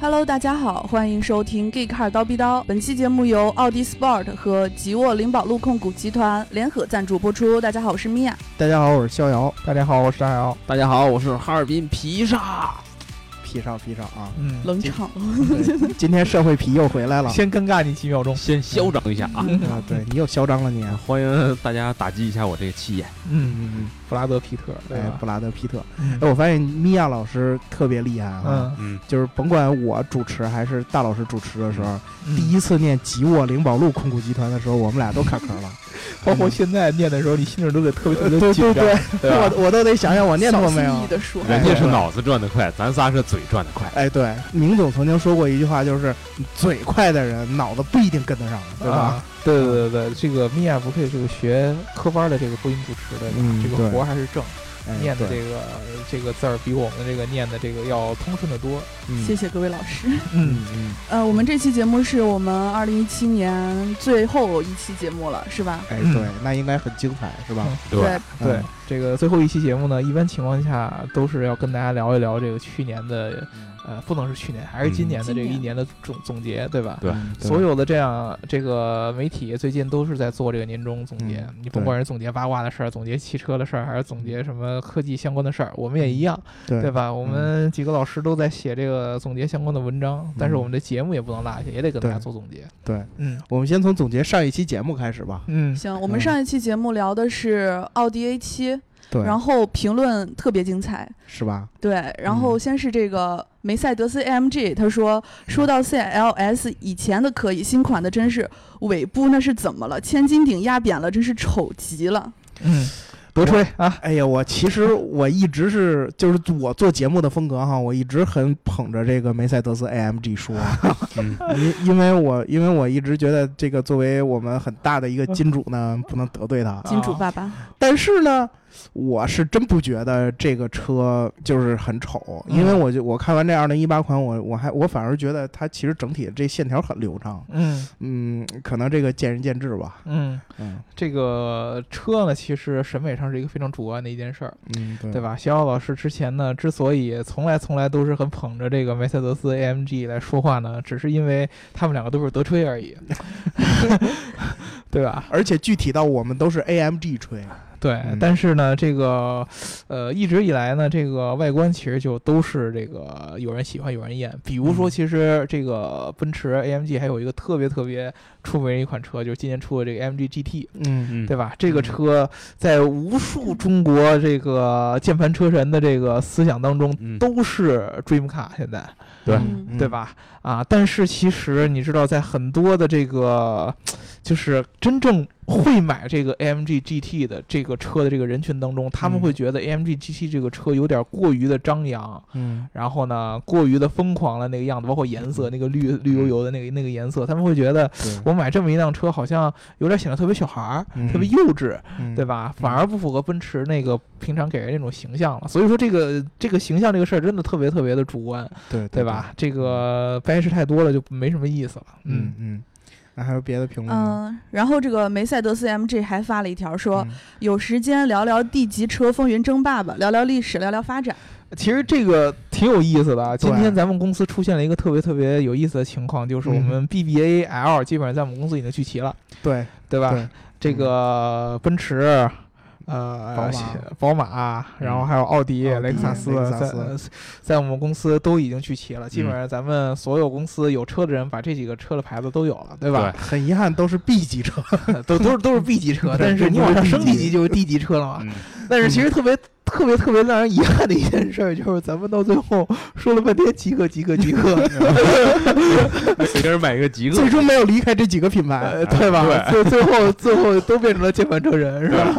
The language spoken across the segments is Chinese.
Hello，大家好，欢迎收听《Geek Car 刀逼刀》。本期节目由奥迪 Sport 和吉沃灵宝路控股集团联合赞助播出。大家好，我是米娅。大家好，我是逍遥。大家好，我是大姚。大家好，我是哈尔滨皮萨。皮上皮上啊，嗯，冷场。今天社会皮又回来了，先尴尬你几秒钟，先嚣张一下啊！啊，对你又嚣张了，你欢迎大家打击一下我这个气焰。嗯嗯嗯，布拉德皮特，对，布拉德皮特。哎，我发现米娅老师特别厉害啊，嗯，就是甭管我主持还是大老师主持的时候，第一次念吉沃灵宝路控股集团的时候，我们俩都卡壳了。包括现在念的时候，你心里都得特别特别紧张，我我都得想想我念错没有。人家是脑子转得快，咱仨是嘴转得快。哎，对，明总曾经说过一句话，就是嘴快的人脑子不一定跟得上，对吧？对对对对，这个米娅不愧是个学科班的这个播音主持的，这个活还是正。念的这个这个字儿比我们这个念的这个要通顺的多。谢谢各位老师。嗯嗯。呃，我们这期节目是我们二零一七年最后一期节目了，是吧？哎，对，那应该很精彩，是吧？对对，这个最后一期节目呢，一般情况下都是要跟大家聊一聊这个去年的。呃，不能是去年，还是今年的这个一年的总总结，对吧？对，所有的这样这个媒体最近都是在做这个年终总结。你甭管是总结八卦的事儿，总结汽车的事儿，还是总结什么科技相关的事儿，我们也一样，对吧？我们几个老师都在写这个总结相关的文章，但是我们的节目也不能落下，也得跟大家做总结。对，嗯，我们先从总结上一期节目开始吧。嗯，行，我们上一期节目聊的是奥迪 A 七。对，然后评论特别精彩，是吧？对，然后先是这个梅赛德斯 AMG，他说说到 CLS 以前的可以，新款的真是尾部那是怎么了？千斤顶压扁了，真是丑极了。嗯，别吹啊！哎呀，我其实我一直是就是我做节目的风格哈，我一直很捧着这个梅赛德斯 AMG 说，因 因为我因为我一直觉得这个作为我们很大的一个金主呢，不能得罪他。金主爸爸，但是呢。我是真不觉得这个车就是很丑，因为我就我看完这二零一八款，我我还我反而觉得它其实整体这线条很流畅。嗯嗯，可能这个见仁见智吧。嗯嗯，这个车呢，其实审美上是一个非常主观的一件事儿。嗯，对吧？小奥老师之前呢，之所以从来从来都是很捧着这个梅赛德斯 AMG 来说话呢，只是因为他们两个都是德吹而已，对吧？而且具体到我们都是 AMG 吹。对，但是呢，这个，呃，一直以来呢，这个外观其实就都是这个有人喜欢有人厌。比如说，其实这个奔驰 AMG 还有一个特别特别出名的一款车，就是今年出的这个 AMG GT，嗯，对吧？这个车在无数中国这个键盘车神的这个思想当中都是 dream car，现在，对，对吧？啊，但是其实你知道，在很多的这个，就是真正。会买这个 AMG GT 的这个车的这个人群当中，他们会觉得 AMG GT 这个车有点过于的张扬，嗯，然后呢，过于的疯狂了那个样子，包括颜色那个绿绿油油的那个那个颜色，他们会觉得我买这么一辆车好像有点显得特别小孩儿，特别幼稚，对吧？反而不符合奔驰那个平常给人那种形象了。所以说这个这个形象这个事儿真的特别特别的主观，对对吧？这个掰扯太多了就没什么意思了。嗯嗯。那还有别的评论吗？嗯，然后这个梅赛德斯 MG 还发了一条说，有时间聊聊 D 级车风云争霸吧，聊聊历史，聊聊发展。其实这个挺有意思的。今天咱们公司出现了一个特别特别有意思的情况，就是我们 BBA L 基本上在我们公司已经聚齐了。对，对吧？这个奔驰。呃，宝马，宝马，然后还有奥迪、雷克萨斯，在在我们公司都已经去齐了。基本上咱们所有公司有车的人，把这几个车的牌子都有了，对吧？很遗憾，都是 B 级车，都都是都是 B 级车。但是你往上升一级就是 D 级车了嘛？但是其实特别。特别特别让人遗憾的一件事，就是咱们到最后说了半天极客极客极客，随便买一个极客，最终没有离开这几个品牌，对吧？最最后最后都变成了键盘车人，是吧？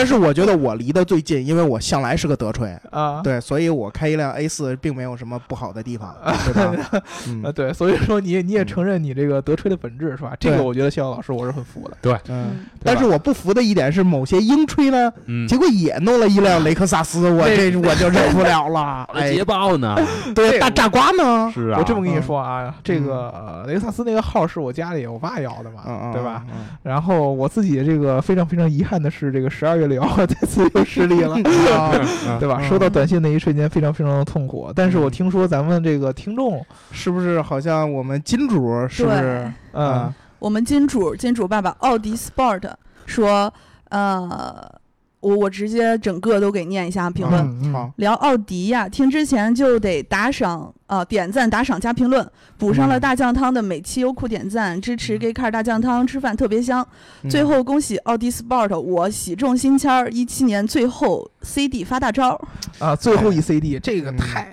但是我觉得我离得最近，因为我向来是个德吹啊，对，所以我开一辆 A 四并没有什么不好的地方，对吧？啊，对，所以说你你也承认你这个德吹的本质是吧？这个我觉得逍遥老师我是很服的，对，嗯。但是我不服的一点是，某些英吹呢，结果也弄了一辆雷克萨斯，我这我就忍不了了。捷豹呢？对，大炸瓜呢？是啊，我这么跟你说啊，这个雷克萨斯那个号是我家里我爸要的嘛，对吧？然后我自己这个非常非常遗憾的是，这个十二月。聊，这次又失利了，对吧？收到短信那一瞬间非常非常的痛苦。但是我听说咱们这个听众是不是好像我们金主是不是？嗯，我们金主金主爸爸奥迪 Sport 说，呃。我我直接整个都给念一下评论。好，聊奥迪呀，听之前就得打赏啊，点赞、打赏加评论，补上了大酱汤的每期优酷点赞，支持 Gay Car 大酱汤，吃饭特别香。最后恭喜奥迪 Sport，我喜中新签儿，一七年最后 CD 发大招啊！最后一 CD，这个太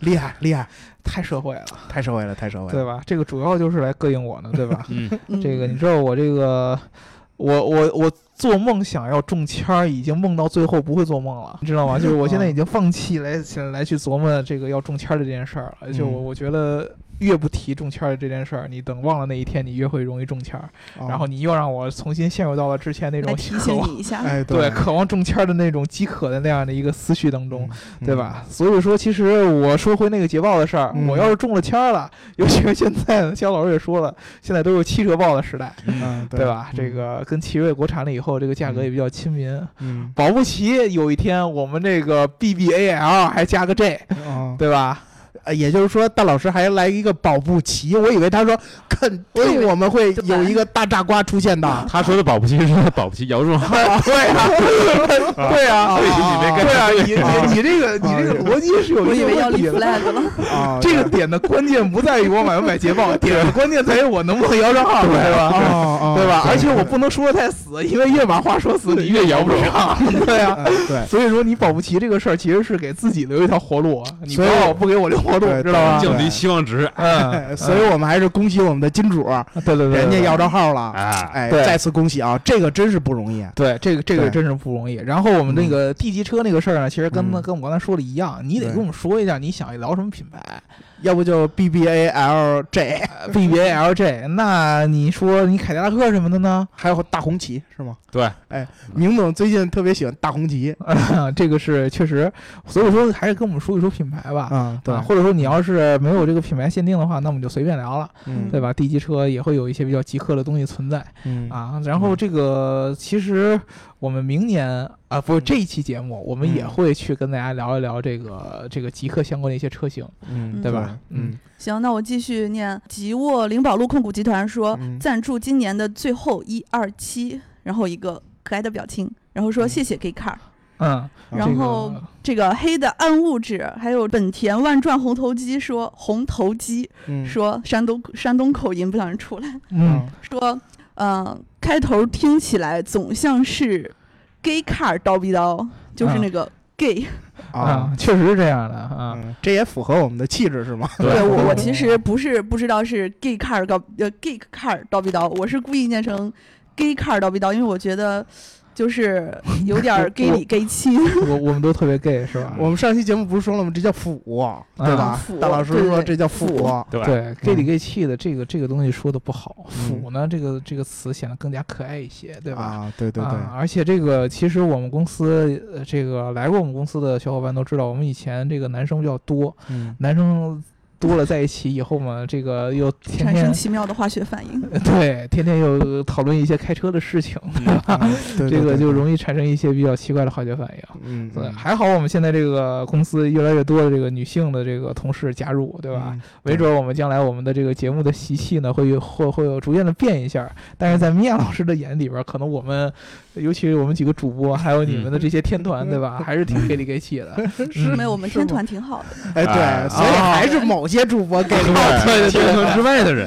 厉害厉害，太社会了，太社会了，太社会了，对吧？这个主要就是来膈应我呢，对吧？嗯，这个你知道我这个。我我我做梦想要中签儿，已经梦到最后不会做梦了，你知道吗？就是我现在已经放弃来来去琢磨这个要中签儿的这件事儿了，就我我觉得。越不提中签的这件事儿，你等忘了那一天，你越会容易中签儿。然后你又让我重新陷入到了之前那种提醒你一下，对，渴望中签的那种饥渴的那样的一个思绪当中，对吧？所以说，其实我说回那个捷豹的事儿，我要是中了签了，尤其是现在，肖老师也说了，现在都是汽车豹的时代，对吧？这个跟奇瑞国产了以后，这个价格也比较亲民。保不齐有一天我们这个 BBAL 还加个 J，对吧？呃，也就是说，大老师还来一个保不齐，我以为他说肯定我们会有一个大炸瓜出现的。他说的保不齐是保不齐姚中 对啊，对啊，对啊，你你你这个你这个逻辑是有一个问题了。啊，这个点的关键不在于我买不买捷豹，点的关键在于我能不能摇上号，对吧？对吧？而且我不能说的太死，因为越把话说死，你越摇不上。对啊，对。所以说，你保不齐这个事儿其实是给自己留一条活路，你不要不给我留。对，知道吧？降低期望值，嗯，所以我们还是恭喜我们的金主，对对对，人家要着号了，哎哎，再次恭喜啊！这个真是不容易，对，这个这个真是不容易。然后我们那个地级车那个事儿呢，其实跟跟我们刚才说的一样，你得跟我们说一下你想聊什么品牌。要不就 B B A L J，B B A L J，那你说你凯迪拉克什么的呢？还有大红旗是吗？对，哎，明总最近特别喜欢大红旗，这个是确实，所以说还是跟我们说一说品牌吧。嗯，对，或者说你要是没有这个品牌限定的话，那我们就随便聊了，对吧？D 级车也会有一些比较极客的东西存在，嗯啊，然后这个其实。我们明年啊，不是这一期节目，我们也会去跟大家聊一聊这个这个极客相关的一些车型，嗯，对吧？嗯，行，那我继续念。吉沃灵宝路控股集团说赞助今年的最后一二期，然后一个可爱的表情，然后说谢谢 Gay Car，嗯，然后这个黑的暗物质，还有本田万转红头机说红头机，说山东山东口音不想出来，嗯，说。嗯，开头听起来总像是 gay car 刀逼刀，就是那个 gay 啊，确实是这样的啊，这也符合我们的气质是吗？对我我其实不是不知道是 gay car 刀呃 gay car 刀逼刀，我是故意念成 gay car 刀逼刀，因为我觉得。就是有点 gay 里 gay 气，我我们都特别 gay 是吧？我们上期节目不是说了吗？这叫腐，对吧？大老师说这叫腐，对对，gay 里 gay 气的这个这个东西说的不好，腐呢这个这个词显得更加可爱一些，对吧？啊，对对对。而且这个其实我们公司这个来过我们公司的小伙伴都知道，我们以前这个男生比较多，男生。多了在一起以后嘛，这个又产生奇妙的化学反应。对，天天又讨论一些开车的事情，这个就容易产生一些比较奇怪的化学反应。嗯，对，还好我们现在这个公司越来越多的这个女性的这个同事加入，对吧？没准我们将来我们的这个节目的习气呢，会会会有逐渐的变一下。但是在米娅老师的眼里边，可能我们，尤其是我们几个主播，还有你们的这些天团，对吧？还是挺给力给气的。是没有，我们天团挺好的。哎，对，所以还是某。些主播给 对天团之外的人，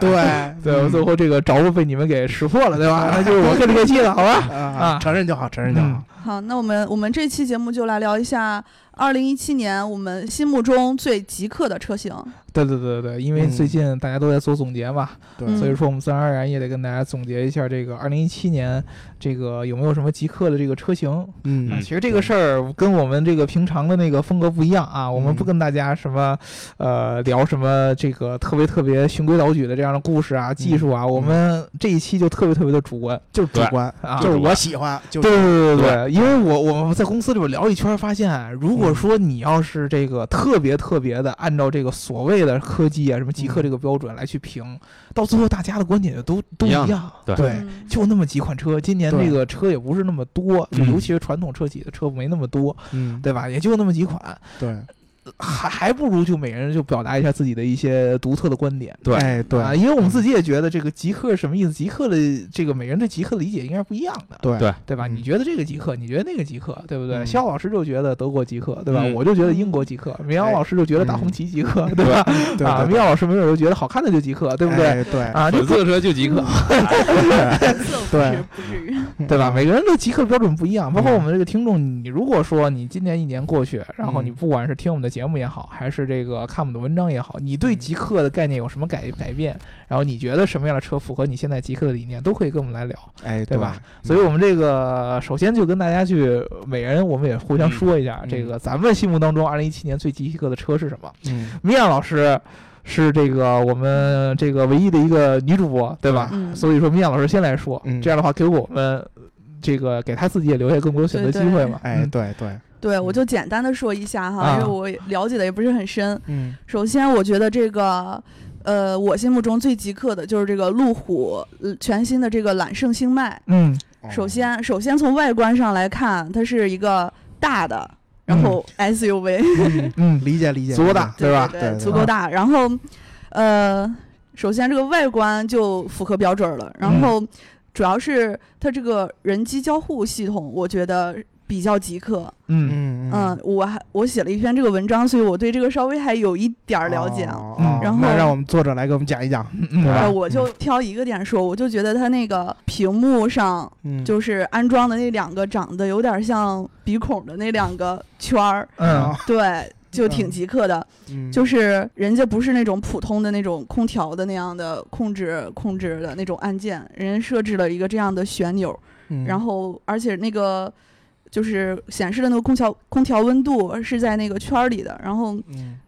对对，最后这个着被你们给识破了，对吧？那就是我给力给气了，好吧？啊，承认就好，承认就好。好，那我们我们这期节目就来聊一下二零一七年我们心目中最极客的车型。对对对对因为最近大家都在做总结嘛，所以说我们自然而然也得跟大家总结一下这个二零一七年这个有没有什么极客的这个车型。嗯，其实这个事儿跟我们这个平常的那个风格不一样啊，我们不跟大家什么呃聊什么这个特别特别循规蹈矩的这样的故事啊、技术啊，我们这一期就特别特别的主观，就是主观。啊，就是我喜欢，对对对对对，因为我我们在公司里边聊一圈，发现如果说你要是这个特别特别的按照这个所谓的科技啊什么极客这个标准来去评，到最后大家的观点就都都一样。对，就那么几款车，今年这个车也不是那么多，就尤其是传统车企的车没那么多，嗯，对吧？也就那么几款。对。还还不如就每人就表达一下自己的一些独特的观点，对对啊，因为我们自己也觉得这个极客是什么意思？极客的这个每人对极客的理解应该是不一样的，对对对吧？你觉得这个极客，你觉得那个极客，对不对？肖老师就觉得德国极客，对吧？我就觉得英国极客，明阳老师就觉得大红旗极客，对吧？啊，明阳老师没准就觉得好看的就极客，对不对？对啊，粉色车就极客，对不至于，对吧？每个人对极客标准不一样，包括我们这个听众，你如果说你今年一年过去，然后你不管是听我们的节目也好，还是是这个看我们的文章也好，你对极客的概念有什么改改变？然后你觉得什么样的车符合你现在极客的理念，都可以跟我们来聊，哎，对吧？所以，我们这个首先就跟大家去每人，我们也互相说一下，这个咱们心目当中二零一七年最极客的车是什么？嗯，米娅老师是这个我们这个唯一的一个女主播，对吧？嗯，所以说米娅老师先来说，嗯，这样的话给我们这个给她自己也留下更多选择机会嘛？哎，对对。对，我就简单的说一下哈，因为我了解的也不是很深。嗯，首先我觉得这个，呃，我心目中最极客的就是这个路虎全新的这个揽胜星脉。嗯，首先，首先从外观上来看，它是一个大的，然后 SUV。嗯，理解 理解，足够大，对吧？对，足够大。然后，呃，首先这个外观就符合标准了。然后，主要是它这个人机交互系统，我觉得。比较极客，嗯。嗯嗯，我还我写了一篇这个文章，所以我对这个稍微还有一点了解。嗯，然后那让我们作者来给我们讲一讲。对，我就挑一个点说，我就觉得它那个屏幕上，就是安装的那两个长得有点像鼻孔的那两个圈儿，嗯，对，就挺极客的。就是人家不是那种普通的那种空调的那样的控制控制的那种按键，人家设置了一个这样的旋钮，然后而且那个。就是显示的那个空调空调温度是在那个圈儿里的，然后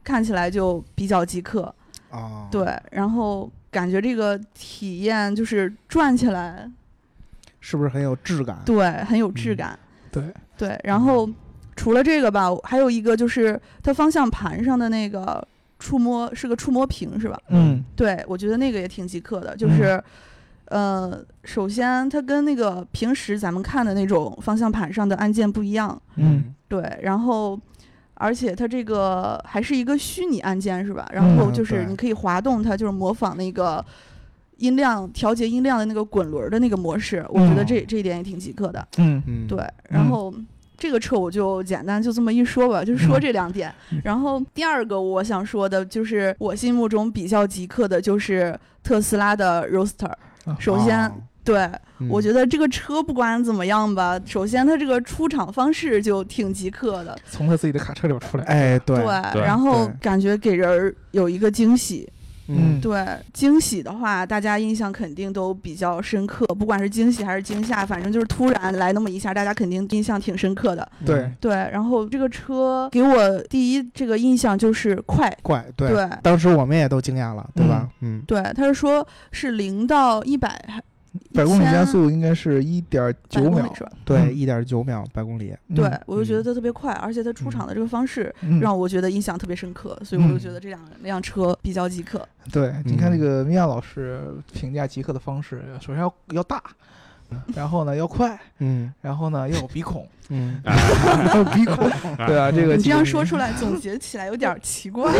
看起来就比较极客啊。对，然后感觉这个体验就是转起来，是不是很有质感？对，很有质感。对对，然后除了这个吧，还有一个就是它方向盘上的那个触摸是个触摸屏，是吧？嗯，对，我觉得那个也挺极客的，就是。呃，首先它跟那个平时咱们看的那种方向盘上的按键不一样，嗯，对，然后而且它这个还是一个虚拟按键是吧？然后就是你可以滑动它，就是模仿那个音量调节音量的那个滚轮的那个模式，我觉得这这一点也挺极客的，嗯。嗯，对，然后这个车我就简单就这么一说吧，就说这两点，然后第二个我想说的就是我心目中比较极客的就是特斯拉的 Roadster。首先，对我觉得这个车不管怎么样吧，首先它这个出厂方式就挺极客的，从他自己的卡车里边出来，哎，对，然后感觉给人有一个惊喜。嗯，对，惊喜的话，大家印象肯定都比较深刻，不管是惊喜还是惊吓，反正就是突然来那么一下，大家肯定印象挺深刻的。对对，然后这个车给我第一这个印象就是快，快，对，对，当时我们也都惊讶了，对吧？嗯，对，他是说是零到一百。百公里加速应该是一点九秒，对，一点九秒百公里。对，我就觉得它特别快，而且它出场的这个方式让我觉得印象特别深刻，所以我就觉得这两辆车比较极客。对，你看这个米娅老师评价极客的方式，首先要要大。然后呢，要快，嗯，然后呢，要有鼻孔，嗯，鼻孔，对啊，这个你这样说出来，总结起来有点奇怪，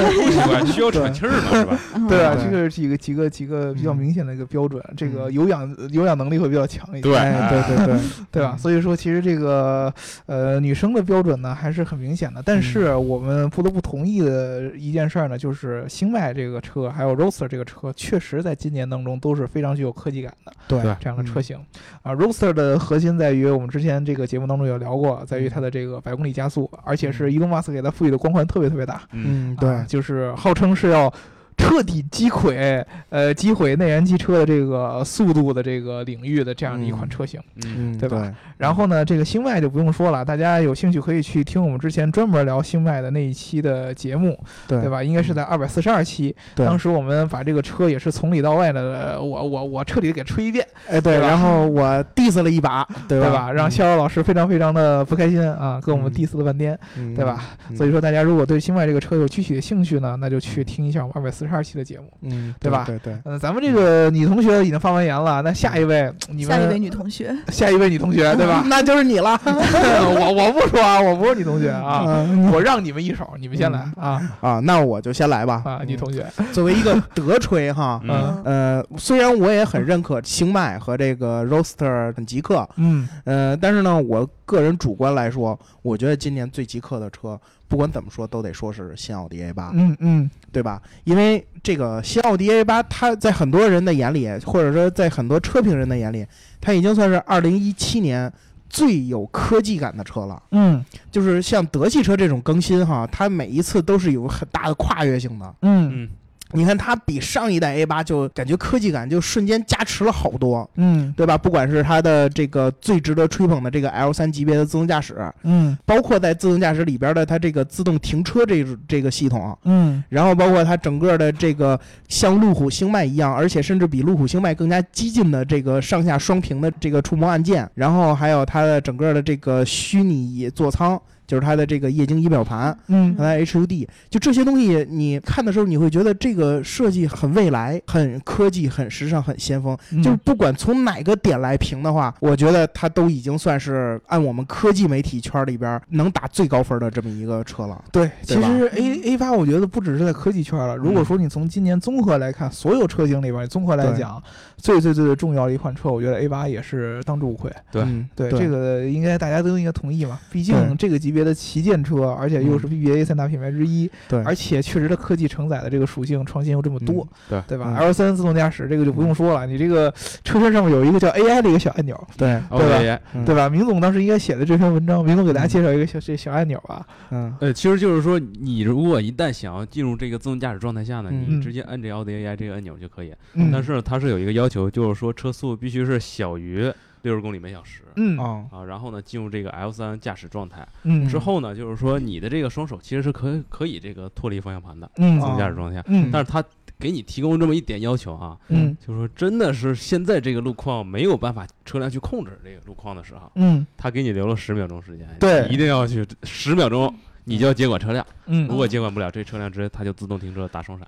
需要喘气儿嘛，是吧？对啊，这个是一个几个几个比较明显的一个标准，这个有氧有氧能力会比较强一点，对对对对，对吧？所以说，其实这个呃，女生的标准呢还是很明显的，但是我们不得不同意的一件事呢，就是星脉这个车还有 Roadster 这个车，确实在今年当中都是非常具有科技感的，对这样的车型。啊，Roadster 的核心在于我们之前这个节目当中有聊过，在于它的这个百公里加速，而且是伊隆马斯给它赋予的光环特别特别大。嗯，对，就是号称是要彻底击溃呃击毁内燃机车的这个速度的这个领域的这样的一款车型，嗯，对吧？然后呢，这个星脉就不用说了，大家有兴趣可以去听我们之前专门聊星脉的那一期的节目，对。对吧？应该是在二百四十二期，当时我们把这个车也是从里到外的，我我我彻底给吹一遍，哎对，然后我 diss 了一把，对吧？让逍遥老师非常非常的不开心啊，跟我们 diss 了半天，对吧？所以说大家如果对星脉这个车有具体的兴趣呢，那就去听一下我们二百四十二期的节目，嗯，对吧？对对，嗯，咱们这个女同学已经发完言了，那下一位，你们下一位女同学，下一位女同学，对吧？那就是你了，我我不说啊，我不是女同学啊，我让你们一手，你们先来啊。啊，那我就先来吧。啊，女同学，作为一个德吹哈，嗯。呃，虽然我也很认可星脉和这个 Roster 很极客，嗯。呃，但是呢，我个人主观来说，我觉得今年最极客的车。不管怎么说，都得说是新奥迪 A 八，嗯嗯，对吧？因为这个新奥迪 A 八，它在很多人的眼里，或者说在很多车评人的眼里，它已经算是二零一七年最有科技感的车了。嗯，就是像德系车这种更新哈，它每一次都是有很大的跨越性的。嗯嗯。你看它比上一代 A 八就感觉科技感就瞬间加持了好多，嗯，对吧？不管是它的这个最值得吹捧的这个 L 三级别的自动驾驶，嗯，包括在自动驾驶里边的它这个自动停车这这个系统，嗯，然后包括它整个的这个像路虎星脉一样，而且甚至比路虎星脉更加激进的这个上下双屏的这个触摸按键，然后还有它的整个的这个虚拟座舱。就是它的这个液晶仪表盘，嗯，它的 HUD，就这些东西，你看的时候你会觉得这个设计很未来、很科技、很时尚、很先锋。就是不管从哪个点来评的话，我觉得它都已经算是按我们科技媒体圈里边能打最高分的这么一个车了。对，其实 A A 八我觉得不只是在科技圈了。如果说你从今年综合来看，所有车型里边综合来讲，最最最最重要的一款车，我觉得 A 八也是当之无愧。对。对，这个应该大家都应该同意嘛。毕竟这个级别。的旗舰车，而且又是 BBA 三大品牌之一，对，而且确实它科技承载的这个属性创新又这么多，对，对吧？L 三自动驾驶这个就不用说了，你这个车身上面有一个叫 AI 的一个小按钮，对，对吧？对吧？明总当时应该写的这篇文章，明总给大家介绍一个小这小按钮啊，嗯，呃，其实就是说，你如果一旦想要进入这个自动驾驶状态下呢，你直接按这奥迪 AI 这个按钮就可以，但是它是有一个要求，就是说车速必须是小于。六十公里每小时，嗯。啊，然后呢，进入这个 L 三驾驶状态，嗯，之后呢，就是说你的这个双手其实是可以可以这个脱离方向盘的，嗯，自动驾驶状态下，嗯，但是它给你提供这么一点要求啊，嗯，就是说真的是现在这个路况没有办法车辆去控制这个路况的时候，嗯，他给你留了十秒钟时间，对，一定要去十秒钟。你就要接管车辆，嗯，如果接管不了，这车辆直接它就自动停车打双闪。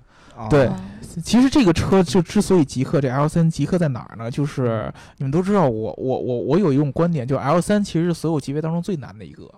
对，其实这个车就之所以极客，这 L 三极客在哪儿呢？就是你们都知道，我我我我有一种观点，就 L 三其实是所有级别当中最难的一个。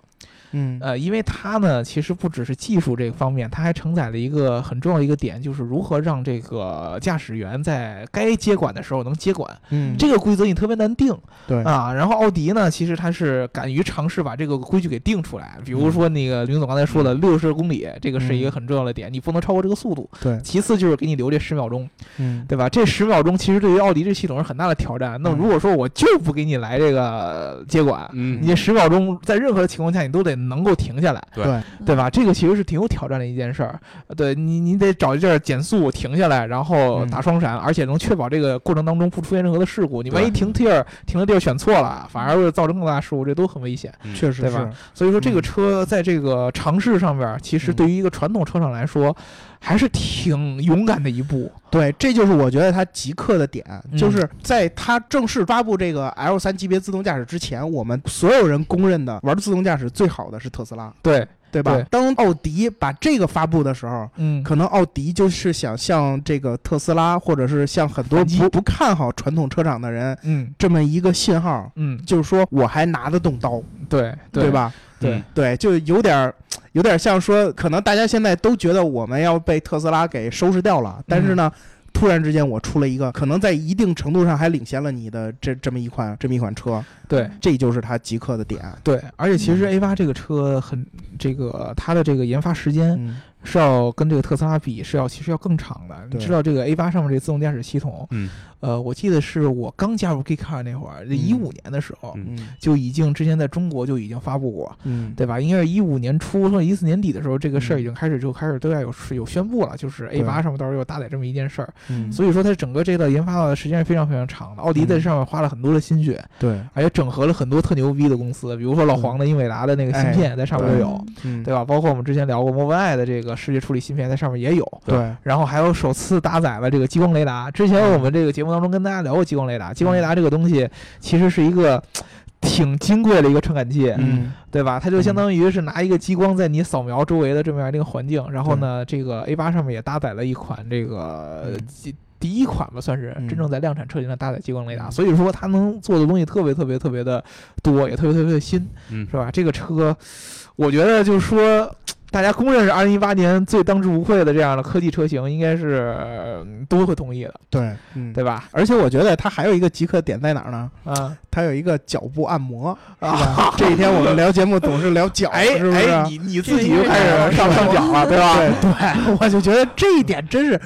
嗯，呃，因为它呢，其实不只是技术这个方面，它还承载了一个很重要的一个点，就是如何让这个驾驶员在该接管的时候能接管。嗯，这个规则你特别难定。对啊，然后奥迪呢，其实它是敢于尝试把这个规矩给定出来。比如说那个林总刚才说的六十公里，这个是一个很重要的点，你不能超过这个速度。对。其次就是给你留这十秒钟，嗯，对吧？这十秒钟其实对于奥迪这系统是很大的挑战。那如果说我就不给你来这个接管，嗯，你这十秒钟在任何情况下你都得能够停下来。对对吧？这个其实是挺有挑战的一件事儿。对你，你得找一地儿减速停下来，然后打双闪，而且能确保这个过程当中不出现任何的事故。你万一停地儿停的地儿选错了，反而会造成更大事故，这都很危险。确实，对吧？所以说，这个车在这个尝试上边，其实对于一个传统车厂来说，还是挺勇敢的一步。对，这就是我觉得它极客的点，就是在它正式发布这个 L 三级别自动驾驶之前，我们所有人公认的玩自动驾驶最好的是特斯拉。对。对吧？当奥迪把这个发布的时候，嗯，可能奥迪就是想向这个特斯拉，或者是向很多不不看好传统车厂的人，嗯，这么一个信号，嗯，就是说我还拿得动刀，对对吧？对对，就有点有点像说，可能大家现在都觉得我们要被特斯拉给收拾掉了，但是呢。突然之间，我出了一个可能在一定程度上还领先了你的这这么一款这么一款车，对，这就是它极客的点。对，而且其实 A 八这个车很这个它的这个研发时间是要跟这个特斯拉比是要其实要更长的。你知道这个 A 八上面这自动驾驶系统，嗯，呃，我记得是我刚加入 K Car 那会儿，一五年的时候，就已经之前在中国就已经发布过，嗯，对吧？应该是一五年初或者一四年底的时候，这个事儿已经开始就开始对外有有宣布了，就是 A 八上面到时候有搭载这么一件事儿。嗯，所以说它整个这个研发的时间是非常非常长的。奥迪在上面花了很多的心血，对，而且整合了很多特牛逼的公司，比如说老黄的英伟达的那个芯片在上面都有，对吧？包括我们之前聊过 Mobileye 的这个视觉处理芯片在上面也有，对。然后还有首次搭载了这个激光雷达。之前我们这个节目当中跟大家聊过激光雷达，激光雷达这个东西其实是一个。挺金贵的一个传感器，嗯，对吧？它就相当于是拿一个激光在你扫描周围的这么样一个环境，然后呢，这个 A 八上面也搭载了一款这个第一款吧，算是真正在量产车型上搭载激光雷达，所以说它能做的东西特别特别特别的多，也特别特别的新，是吧？这个车，我觉得就是说。大家公认是二零一八年最当之无愧的这样的科技车型，应该是都会同意的，对，对吧？而且我觉得它还有一个极客点在哪儿呢？啊，它有一个脚部按摩啊。这一天我们聊节目总是聊脚，哎，是不是？你你自己就开始上上脚了，对吧？对，我就觉得这一点真是，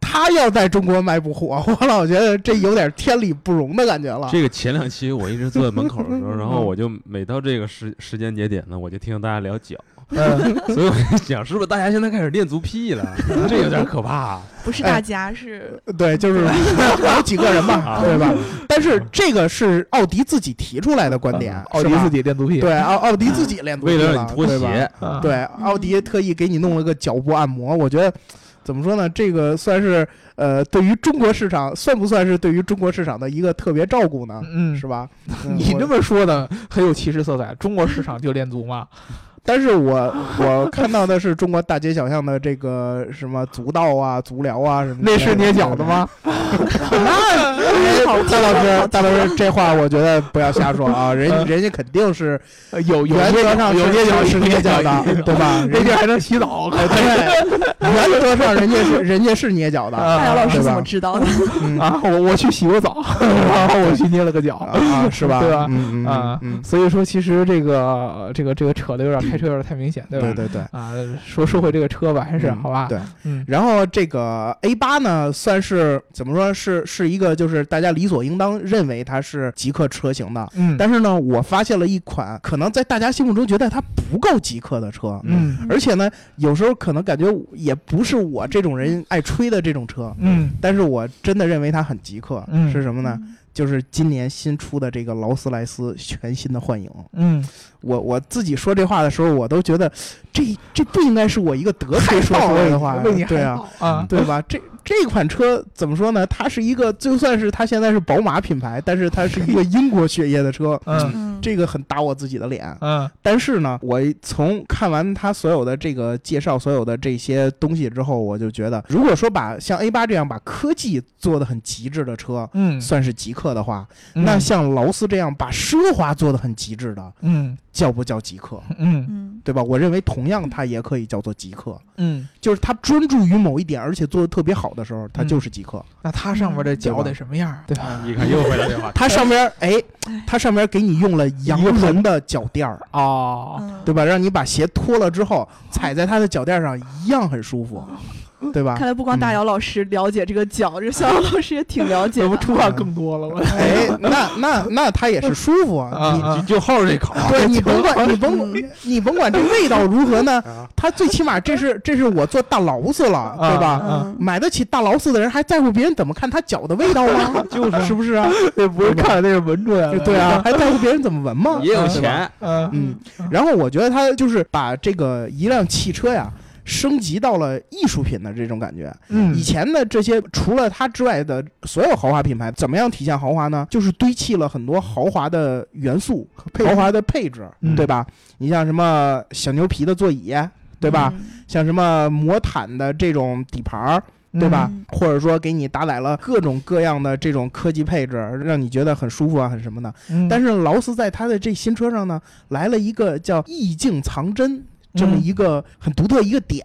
他要在中国卖不火，我老觉得这有点天理不容的感觉了。这个前两期我一直坐在门口的时候，然后我就每到这个时时间节点呢，我就听大家聊脚。嗯，所以我在想，是不是大家现在开始练足癖了？这有点可怕。不是大家，是对，就是 有几个人吧，对吧？但是这个是奥迪自己提出来的观点，奥迪自己练足癖。对，奥奥迪自己练足癖了，脱鞋。对，奥迪特意给你弄了个脚部按摩，我觉得怎么说呢？这个算是呃，对于中国市场，算不算是对于中国市场的一个特别照顾呢？嗯，是吧？你这么说的很有歧视色彩，中国市场就练足吗？但是我 我看到的是中国大街小巷的这个什么足道啊、足疗啊什么，那是捏脚的吗？那大老师，大老师，这话我觉得不要瞎说啊！人人家肯定是有原则上有捏脚是捏脚的，对吧？人家还能洗澡，对，原则上人家是人家是捏脚的。大姚老师怎么知道的？啊，我我去洗过澡，然后我去捏了个脚，啊，是吧？对吧？啊，所以说其实这个这个这个扯的有点。开车有点太明显，对吧？对对对啊，说说回这个车吧，还是好吧？对，嗯。然后这个 A 八呢，算是怎么说是是一个，就是大家理所应当认为它是极客车型的。嗯。但是呢，我发现了一款可能在大家心目中觉得它不够极客的车。嗯。而且呢，有时候可能感觉也不是我这种人爱吹的这种车。嗯。但是我真的认为它很极客。嗯。是什么呢？就是今年新出的这个劳斯莱斯全新的幻影，嗯，我我自己说这话的时候，我都觉得这这不应该是我一个德才说出来的话，对啊，啊，对吧？这。这款车怎么说呢？它是一个，就算是它现在是宝马品牌，但是它是一个英国血液的车。嗯，这个很打我自己的脸。嗯，但是呢，我从看完它所有的这个介绍，所有的这些东西之后，我就觉得，如果说把像 A 八这样把科技做的很极致的车，嗯，算是极客的话，那像劳斯这样把奢华做的很极致的，嗯。叫不叫极客？嗯，对吧？我认为同样它也可以叫做极客。嗯，就是它专注于某一点，而且做的特别好的时候，它就是极客。那它上面的脚得什么样？对吧？你看又回来这话。它上面哎，它上面给你用了羊绒的脚垫儿啊，对吧？让你把鞋脱了之后，踩在它的脚垫上一样很舒服。对吧？看来不光大姚老师了解这个脚，这小姚老师也挺了解。我们出汗更多了，我。哎，那那那他也是舒服啊！你就好着这口。对 你甭管 你甭你甭管这味道如何呢？他最起码这是这是我做大劳斯了，对吧？买得起大劳斯的人还在乎别人怎么看他脚的味道吗？就是是不是啊？那不是看，那是闻出来的。对啊，还在乎别人怎么闻吗？也有钱。嗯嗯。然后我觉得他就是把这个一辆汽车呀。升级到了艺术品的这种感觉。嗯，以前的这些除了它之外的所有豪华品牌，怎么样体现豪华呢？就是堆砌了很多豪华的元素、豪华的配置，对吧？你像什么小牛皮的座椅，对吧？像什么魔毯的这种底盘，对吧？或者说给你搭载了各种各样的这种科技配置，让你觉得很舒服啊，很什么的。但是劳斯在它的这新车上呢，来了一个叫意境藏针。这么一个很独特一个点，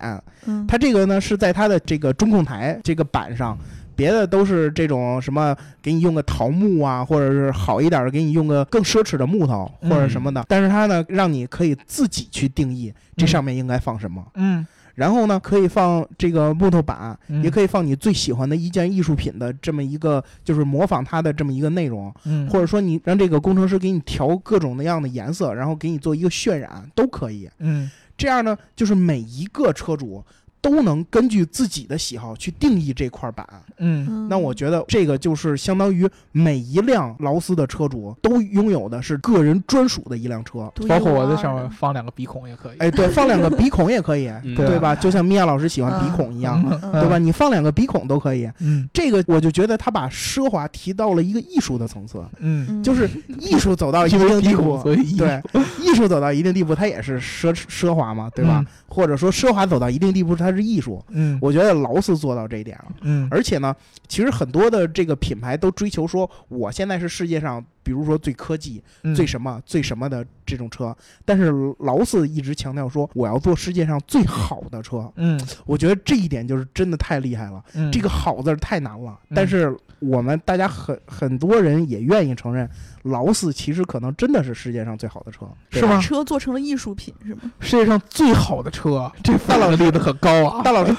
它这个呢是在它的这个中控台这个板上，别的都是这种什么给你用个桃木啊，或者是好一点的给你用个更奢侈的木头或者什么的，但是它呢让你可以自己去定义这上面应该放什么。嗯。然后呢，可以放这个木头板，也可以放你最喜欢的一件艺术品的这么一个，就是模仿它的这么一个内容，嗯，或者说你让这个工程师给你调各种那样的颜色，然后给你做一个渲染都可以，嗯，这样呢，就是每一个车主。都能根据自己的喜好去定义这块板，嗯，那我觉得这个就是相当于每一辆劳斯的车主都拥有的是个人专属的一辆车，包括我在上面放两个鼻孔也可以，哎，对，放两个鼻孔也可以，对吧？就像米娅老师喜欢鼻孔一样，对吧？你放两个鼻孔都可以，嗯，这个我就觉得他把奢华提到了一个艺术的层次，嗯，就是艺术走到一定地步，对，艺术走到一定地步，它也是奢奢华嘛，对吧？或者说奢华走到一定地步，它是艺术。嗯，我觉得劳斯做到这一点了。嗯，而且呢，其实很多的这个品牌都追求说，我现在是世界上，比如说最科技、最什么、最什么的这种车。但是劳斯一直强调说，我要做世界上最好的车。嗯，我觉得这一点就是真的太厉害了。嗯，这个“好”字太难了。但是我们大家很很多人也愿意承认。劳斯其实可能真的是世界上最好的车，是吗？车做成了艺术品，是吗？世界上最好的车，这大佬立的可高啊！大老师，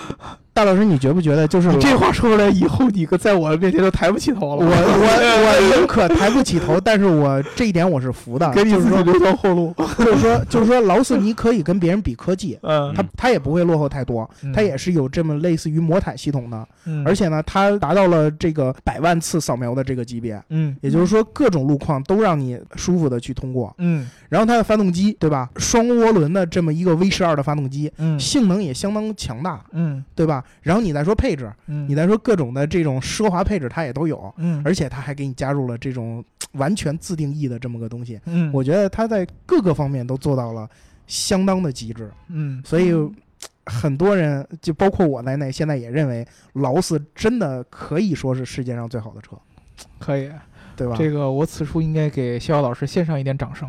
大老师，你觉不觉得就是 这话说出来以后，你可在我面前都抬不起头了。我我 我宁可抬不起头，但是我这一点我是服的，给你自己留条后路。就是说，就是说，劳斯尼可以跟别人比科技，嗯，他他也不会落后太多，他也是有这么类似于魔毯系统的，嗯，而且呢，它达到了这个百万次扫描的这个级别，嗯，也就是说各种路况都让你。舒服的去通过，嗯，然后它的发动机，对吧？双涡轮的这么一个 V 十二的发动机，嗯，性能也相当强大，嗯，对吧？然后你再说配置，嗯，你再说各种的这种奢华配置，它也都有，嗯，而且它还给你加入了这种完全自定义的这么个东西，嗯，我觉得它在各个方面都做到了相当的极致，嗯，所以很多人就包括我在内，现在也认为劳斯真的可以说是世界上最好的车，可以。对吧？这个我此处应该给逍遥老师献上一点掌声。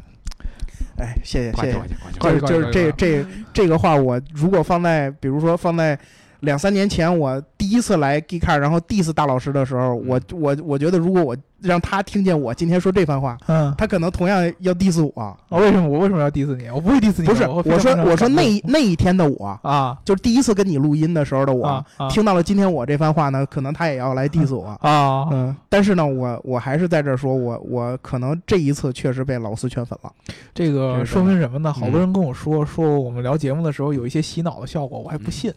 哎，谢谢谢谢，就是就是这这这个话，我如果放在比如说放在两三年前，我第一次来 G Car，然后 diss 大老师的时候，我我我觉得如果我。让他听见我今天说这番话，嗯，他可能同样要 diss 我。啊，为什么我为什么要 diss 你？我不会 diss 你。不是，我说我说那那一天的我啊，就是第一次跟你录音的时候的我，听到了今天我这番话呢，可能他也要来 diss 我啊。嗯，但是呢，我我还是在这说，我我可能这一次确实被老四圈粉了。这个说明什么呢？好多人跟我说说我们聊节目的时候有一些洗脑的效果，我还不信。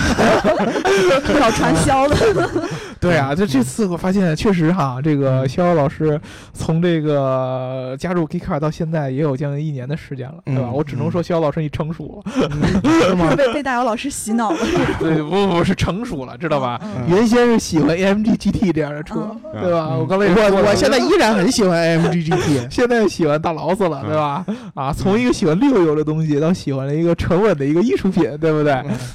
要传销的。对啊，这这次我发现确实哈，这个逍遥老师。是从这个加入 Geekcar 到现在也有将近一年的时间了，对吧？我只能说，逍遥老师你成熟了，是吗？被被大姚老师洗脑了。对，不不是成熟了，知道吧？原先是喜欢 AMG GT 这样的车，对吧？我刚才我我现在依然很喜欢 AMG GT，现在喜欢大劳斯了，对吧？啊，从一个喜欢溜油的东西到喜欢了一个沉稳的一个艺术品，对不对？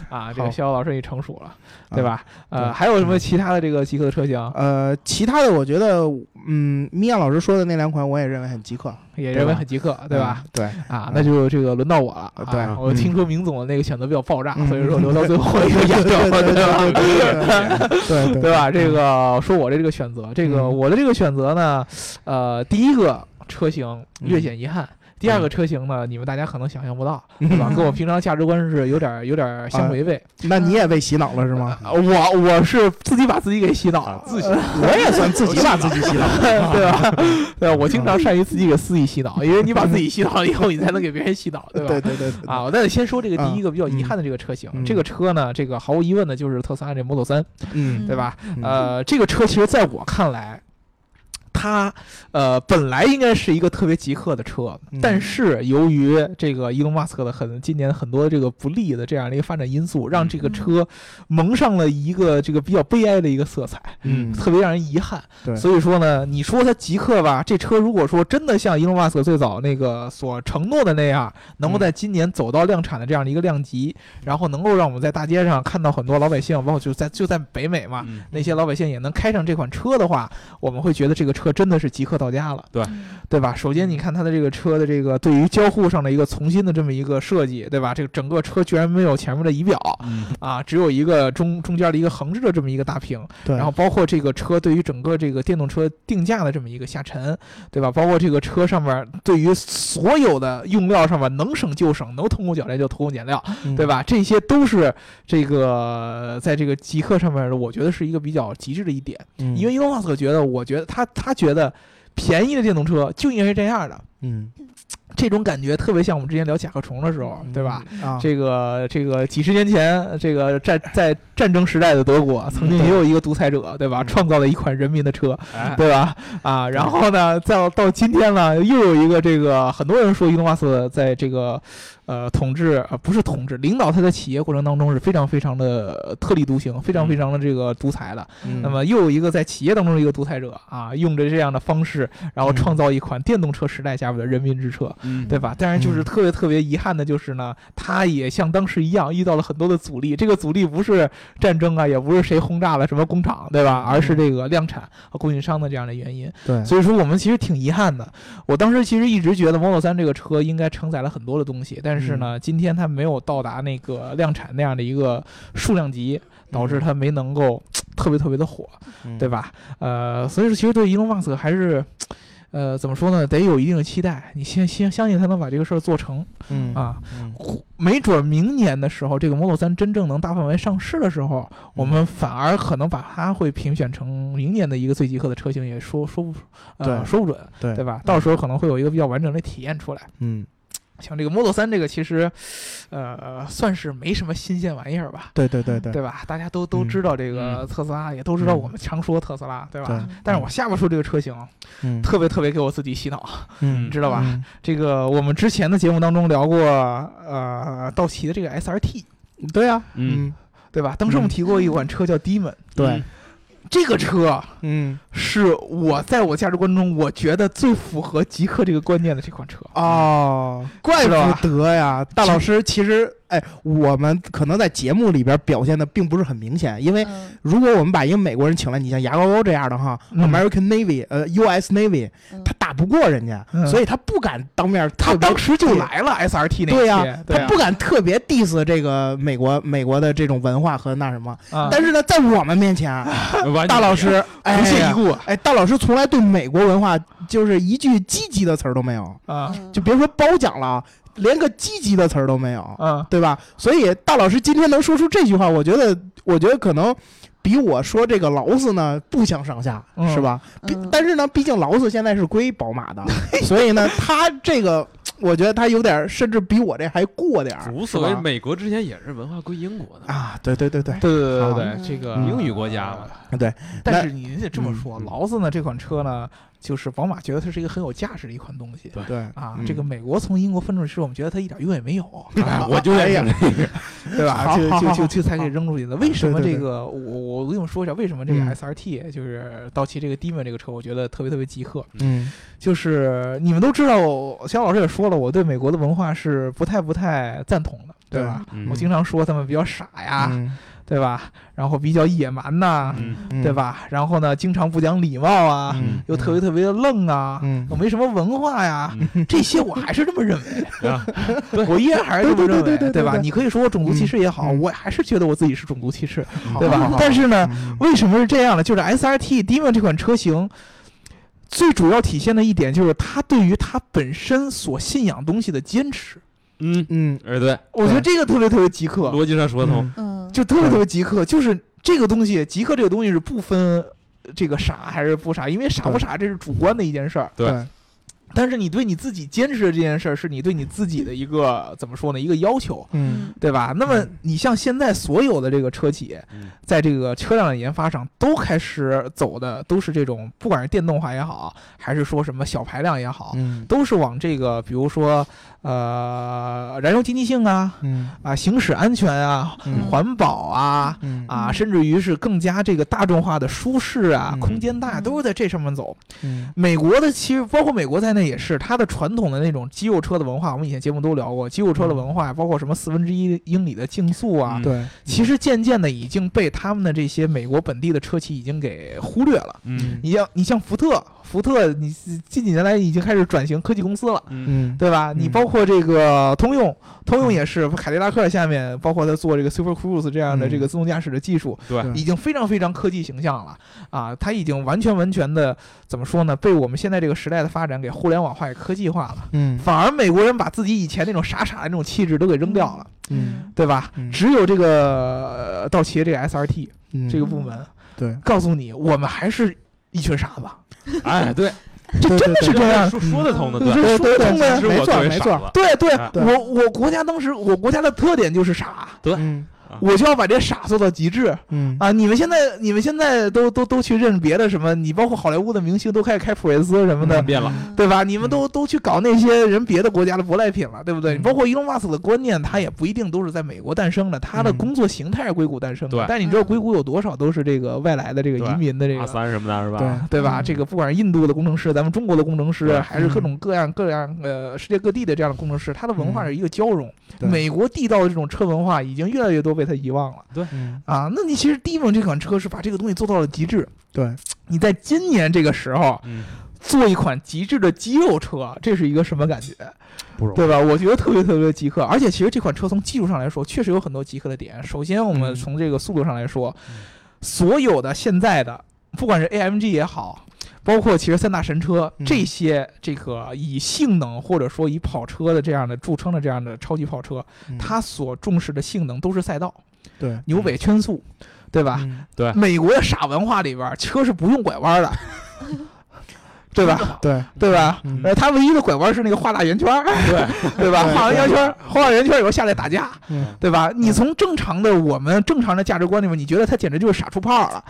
啊，这个肖老师你成熟了，对吧？呃，还有什么其他的这个极客的车型？呃，其他的我觉得，嗯。米娅老师说的那两款，我也认为很极客，也认为很极客，对吧？对啊，那就这个轮到我了。对，我听说明总的那个选择比较爆炸，所以说留到最后一个演掉，对吧？对对吧？这个说我的这个选择，这个我的这个选择呢，呃，第一个车型略显遗憾。第二个车型呢，你们大家可能想象不到，对吧？跟我平常价值观是有点有点相违背。那你也被洗脑了是吗？我我是自己把自己给洗脑了，自己我也算自己把自己洗脑，对吧？对我经常善于自己给自己洗脑，因为你把自己洗脑了以后，你才能给别人洗脑，对吧？对对对。啊，我再先说这个第一个比较遗憾的这个车型，这个车呢，这个毫无疑问的就是特斯拉这 Model 三，嗯，对吧？呃，这个车其实在我看来。它呃本来应该是一个特别极客的车，但是由于这个伊隆马斯克的很今年很多这个不利的这样的一个发展因素，让这个车蒙上了一个这个比较悲哀的一个色彩，嗯，特别让人遗憾。对，所以说呢，你说它极客吧，这车如果说真的像伊隆马斯克最早那个所承诺的那样，能够在今年走到量产的这样的一个量级，然后能够让我们在大街上看到很多老百姓，包括就在就在北美嘛，那些老百姓也能开上这款车的话，我们会觉得这个车。真的是极客到家了，对对吧？首先你看它的这个车的这个对于交互上的一个重新的这么一个设计，对吧？这个整个车居然没有前面的仪表，啊，只有一个中中间的一个横置的这么一个大屏，对，然后包括这个车对于整个这个电动车定价的这么一个下沉，对吧？包括这个车上面对于所有的用料上面能省就省，能偷工减料就偷工减料，对吧？这些都是这个在这个极客上面，我觉得是一个比较极致的一点，因为伊隆马斯克觉得，我觉得他他觉得便宜的电动车就应该是这样的，嗯。这种感觉特别像我们之前聊甲壳虫的时候，对吧？啊这个这个几十年前，这个战在战争时代的德国，曾经也有一个独裁者，对吧？创造了一款人民的车，对吧？啊，然后呢，再到今天呢，又有一个这个很多人说伊隆马斯在这个。呃，统治啊，不是统治，领导他在企业过程当中是非常非常的特立独行，非常非常的这个独裁的。那么又有一个在企业当中的一个独裁者啊，用着这样的方式，然后创造一款电动车时代下边的人民之车，对吧？但是就是特别特别遗憾的就是呢，他也像当时一样遇到了很多的阻力。这个阻力不是战争啊，也不是谁轰炸了什么工厂，对吧？而是这个量产和供应商的这样的原因。对，所以说我们其实挺遗憾的。我当时其实一直觉得 Model 3这个车应该承载了很多的东西，但但是呢，今天它没有到达那个量产那样的一个数量级，导致它没能够特别特别的火，对吧？呃，所以说其实对伊隆马斯克还是，呃，怎么说呢？得有一定的期待，你先先相信他能把这个事儿做成，嗯啊，没准明年的时候，这个 Model 三真正能大范围上市的时候，我们反而可能把它会评选成明年的一个最极客的车型，也说说不，呃，说不准，对对吧？到时候可能会有一个比较完整的体验出来，嗯。像这个 Model 3，这个其实，呃，算是没什么新鲜玩意儿吧？对对对对，对吧？大家都都知道这个特斯拉，也都知道我们常说特斯拉，对吧？但是我下不出这个车型，特别特别给我自己洗脑，你知道吧？这个我们之前的节目当中聊过，呃，道奇的这个 SRT，对啊，嗯，对吧？当时我们提过一款车叫 Demon，对。这个车，嗯，是我在我价值观中，我觉得最符合极客这个观念的这款车哦，怪不得呀，大老师其实。哎，我们可能在节目里边表现的并不是很明显，因为如果我们把一个美国人请来，你像牙膏膏这样的哈，American Navy，呃，U.S. Navy，他打不过人家，所以他不敢当面。他当时就来了 S.R.T. 那对呀，他不敢特别 diss 这个美国美国的这种文化和那什么。但是呢，在我们面前，大老师不屑一顾。哎，大老师从来对美国文化就是一句积极的词儿都没有啊，就别说褒奖了。连个积极的词儿都没有，嗯，对吧？所以大老师今天能说出这句话，我觉得，我觉得可能比我说这个劳斯呢不相上下，是吧？毕但是呢，毕竟劳斯现在是归宝马的，所以呢，他这个，我觉得他有点，甚至比我这还过点儿。无所谓，美国之前也是文化归英国的啊，对对对对对对对对，这个英语国家嘛，对。但是你得这么说，劳斯呢这款车呢。就是宝马觉得它是一个很有价值的一款东西，对啊，这个美国从英国分出去，我们觉得它一点用也没有，我就这样，对吧？就就就就才给扔出去的。为什么这个？我我跟你们说一下，为什么这个 SRT 就是道奇这个 Demon 这个车，我觉得特别特别极客。嗯，就是你们都知道，肖老师也说了，我对美国的文化是不太不太赞同的，对吧？我经常说他们比较傻呀。对吧？然后比较野蛮呐，对吧？然后呢，经常不讲礼貌啊，又特别特别的愣啊，又没什么文化呀。这些我还是这么认为，我依然还是这么认为，对吧？你可以说我种族歧视也好，我还是觉得我自己是种族歧视，对吧？但是呢，为什么是这样呢？就是 S R T Demon 这款车型，最主要体现的一点就是它对于它本身所信仰东西的坚持。嗯。嗯，哎，对，我觉得这个特别特别极客，逻辑上说得通，嗯，就特别特别极客，就是这个东西，极客这个东西是不分这个傻还是不傻，因为傻不傻这是主观的一件事儿，对。但是你对你自己坚持的这件事儿，是你对你自己的一个 怎么说呢？一个要求，嗯，对吧？那么你像现在所有的这个车企，在这个车辆的研发上，都开始走的都是这种，不管是电动化也好，还是说什么小排量也好，都是往这个，比如说。呃，燃油经济性啊，嗯啊，行驶安全啊，环保啊，啊，甚至于是更加这个大众化的舒适啊，空间大，都是在这上面走。美国的其实包括美国在内也是，它的传统的那种肌肉车的文化，我们以前节目都聊过，肌肉车的文化，包括什么四分之一英里的竞速啊，对，其实渐渐的已经被他们的这些美国本地的车企已经给忽略了。嗯，你像你像福特。福特，你近几年来已经开始转型科技公司了，嗯，对吧？你包括这个通用，通用也是凯迪拉克下面，包括他做这个 Super Cruise 这样的这个自动驾驶的技术，对，已经非常非常科技形象了啊！它已经完全完全的怎么说呢？被我们现在这个时代的发展给互联网化、给科技化了。嗯，反而美国人把自己以前那种傻傻的那种气质都给扔掉了，嗯，对吧？只有这个道奇这个 SRT 这个部门，对，告诉你，我们还是一群傻子。哎，对。这真的是这样，说说得通的，对对对，没错没错，对对，我我国家当时我国家的特点就是傻，对。我就要把这傻做到极致，嗯啊，你们现在你们现在都都都去认别的什么？你包括好莱坞的明星都开始开普锐斯什么的，变了，对吧？你们都都去搞那些人别的国家的舶来品了，对不对？包括伊隆马斯的观念，他也不一定都是在美国诞生的，他的工作形态是硅谷诞生的。但你知道硅谷有多少都是这个外来的这个移民的这个三什么的，是吧？对对吧？这个不管是印度的工程师，咱们中国的工程师，还是各种各样各样呃世界各地的这样的工程师，他的文化是一个交融。美国地道的这种车文化已经越来越多被他遗忘了。对，啊，那你其实 Demon 这款车是把这个东西做到了极致。对，你在今年这个时候，做一款极致的肌肉车，这是一个什么感觉？不容易，对吧？我觉得特别特别极客，而且其实这款车从技术上来说，确实有很多极客的点。首先，我们从这个速度上来说，所有的现在的，不管是 AMG 也好。包括其实三大神车这些，这个以性能或者说以跑车的这样的著称的这样的超级跑车，它所重视的性能都是赛道，对，牛尾圈速，对吧？对，美国的傻文化里边，车是不用拐弯的。对吧？对对吧？呃，他唯一的拐弯是那个画大圆圈，对对吧？画完圆圈，画完圆圈以后下来打架，对吧？你从正常的我们正常的价值观里面，你觉得他简直就是傻出泡了，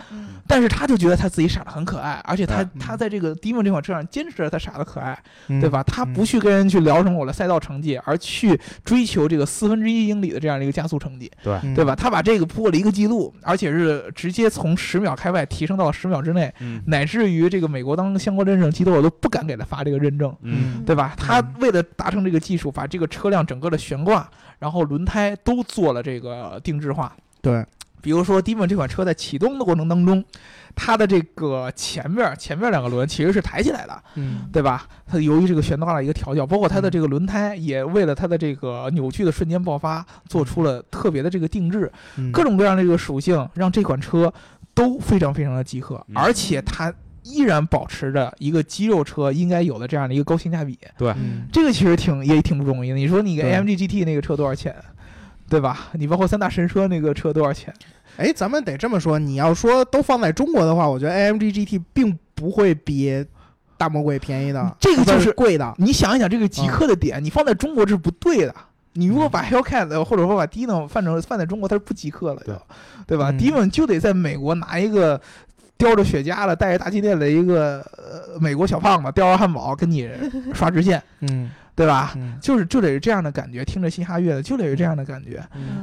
但是他就觉得他自己傻的很可爱，而且他他在这个 Demon 这款车上坚持着他傻的可爱，对吧？他不去跟人去聊什么我的赛道成绩，而去追求这个四分之一英里的这样的一个加速成绩，对对吧？他把这个破了一个记录，而且是直接从十秒开外提升到了十秒之内，乃至于这个美国当相关认证。机构都不敢给他发这个认证，嗯，对吧？他为了达成这个技术，把这个车辆整个的悬挂，然后轮胎都做了这个定制化。对，比如说 Demon 这款车在启动的过程当中，它的这个前面前面两个轮其实是抬起来的，嗯，对吧？它由于这个悬挂的一个调教，包括它的这个轮胎也为了它的这个扭矩的瞬间爆发做出了特别的这个定制，各种各样的这个属性让这款车都非常非常的极客，而且它。依然保持着一个肌肉车应该有的这样的一个高性价比，对，这个其实挺也挺不容易的。你说你个 AMG GT 那个车多少钱，对吧？你包括三大神车那个车多少钱？哎，咱们得这么说，你要说都放在中国的话，我觉得 AMG GT 并不会比大魔鬼便宜的，这个就是贵的。你想一想，这个极客的点，你放在中国这是不对的。你如果把 Hellcat 或者说把 Dino 放成放在中国，它是不极客了，对对吧？Dino 就得在美国拿一个。叼着雪茄了，带着大金链的一个呃美国小胖子，叼着汉堡跟你 刷直线，嗯，对吧？就是就得是这样的感觉，听着嘻哈乐的就得是这样的感觉。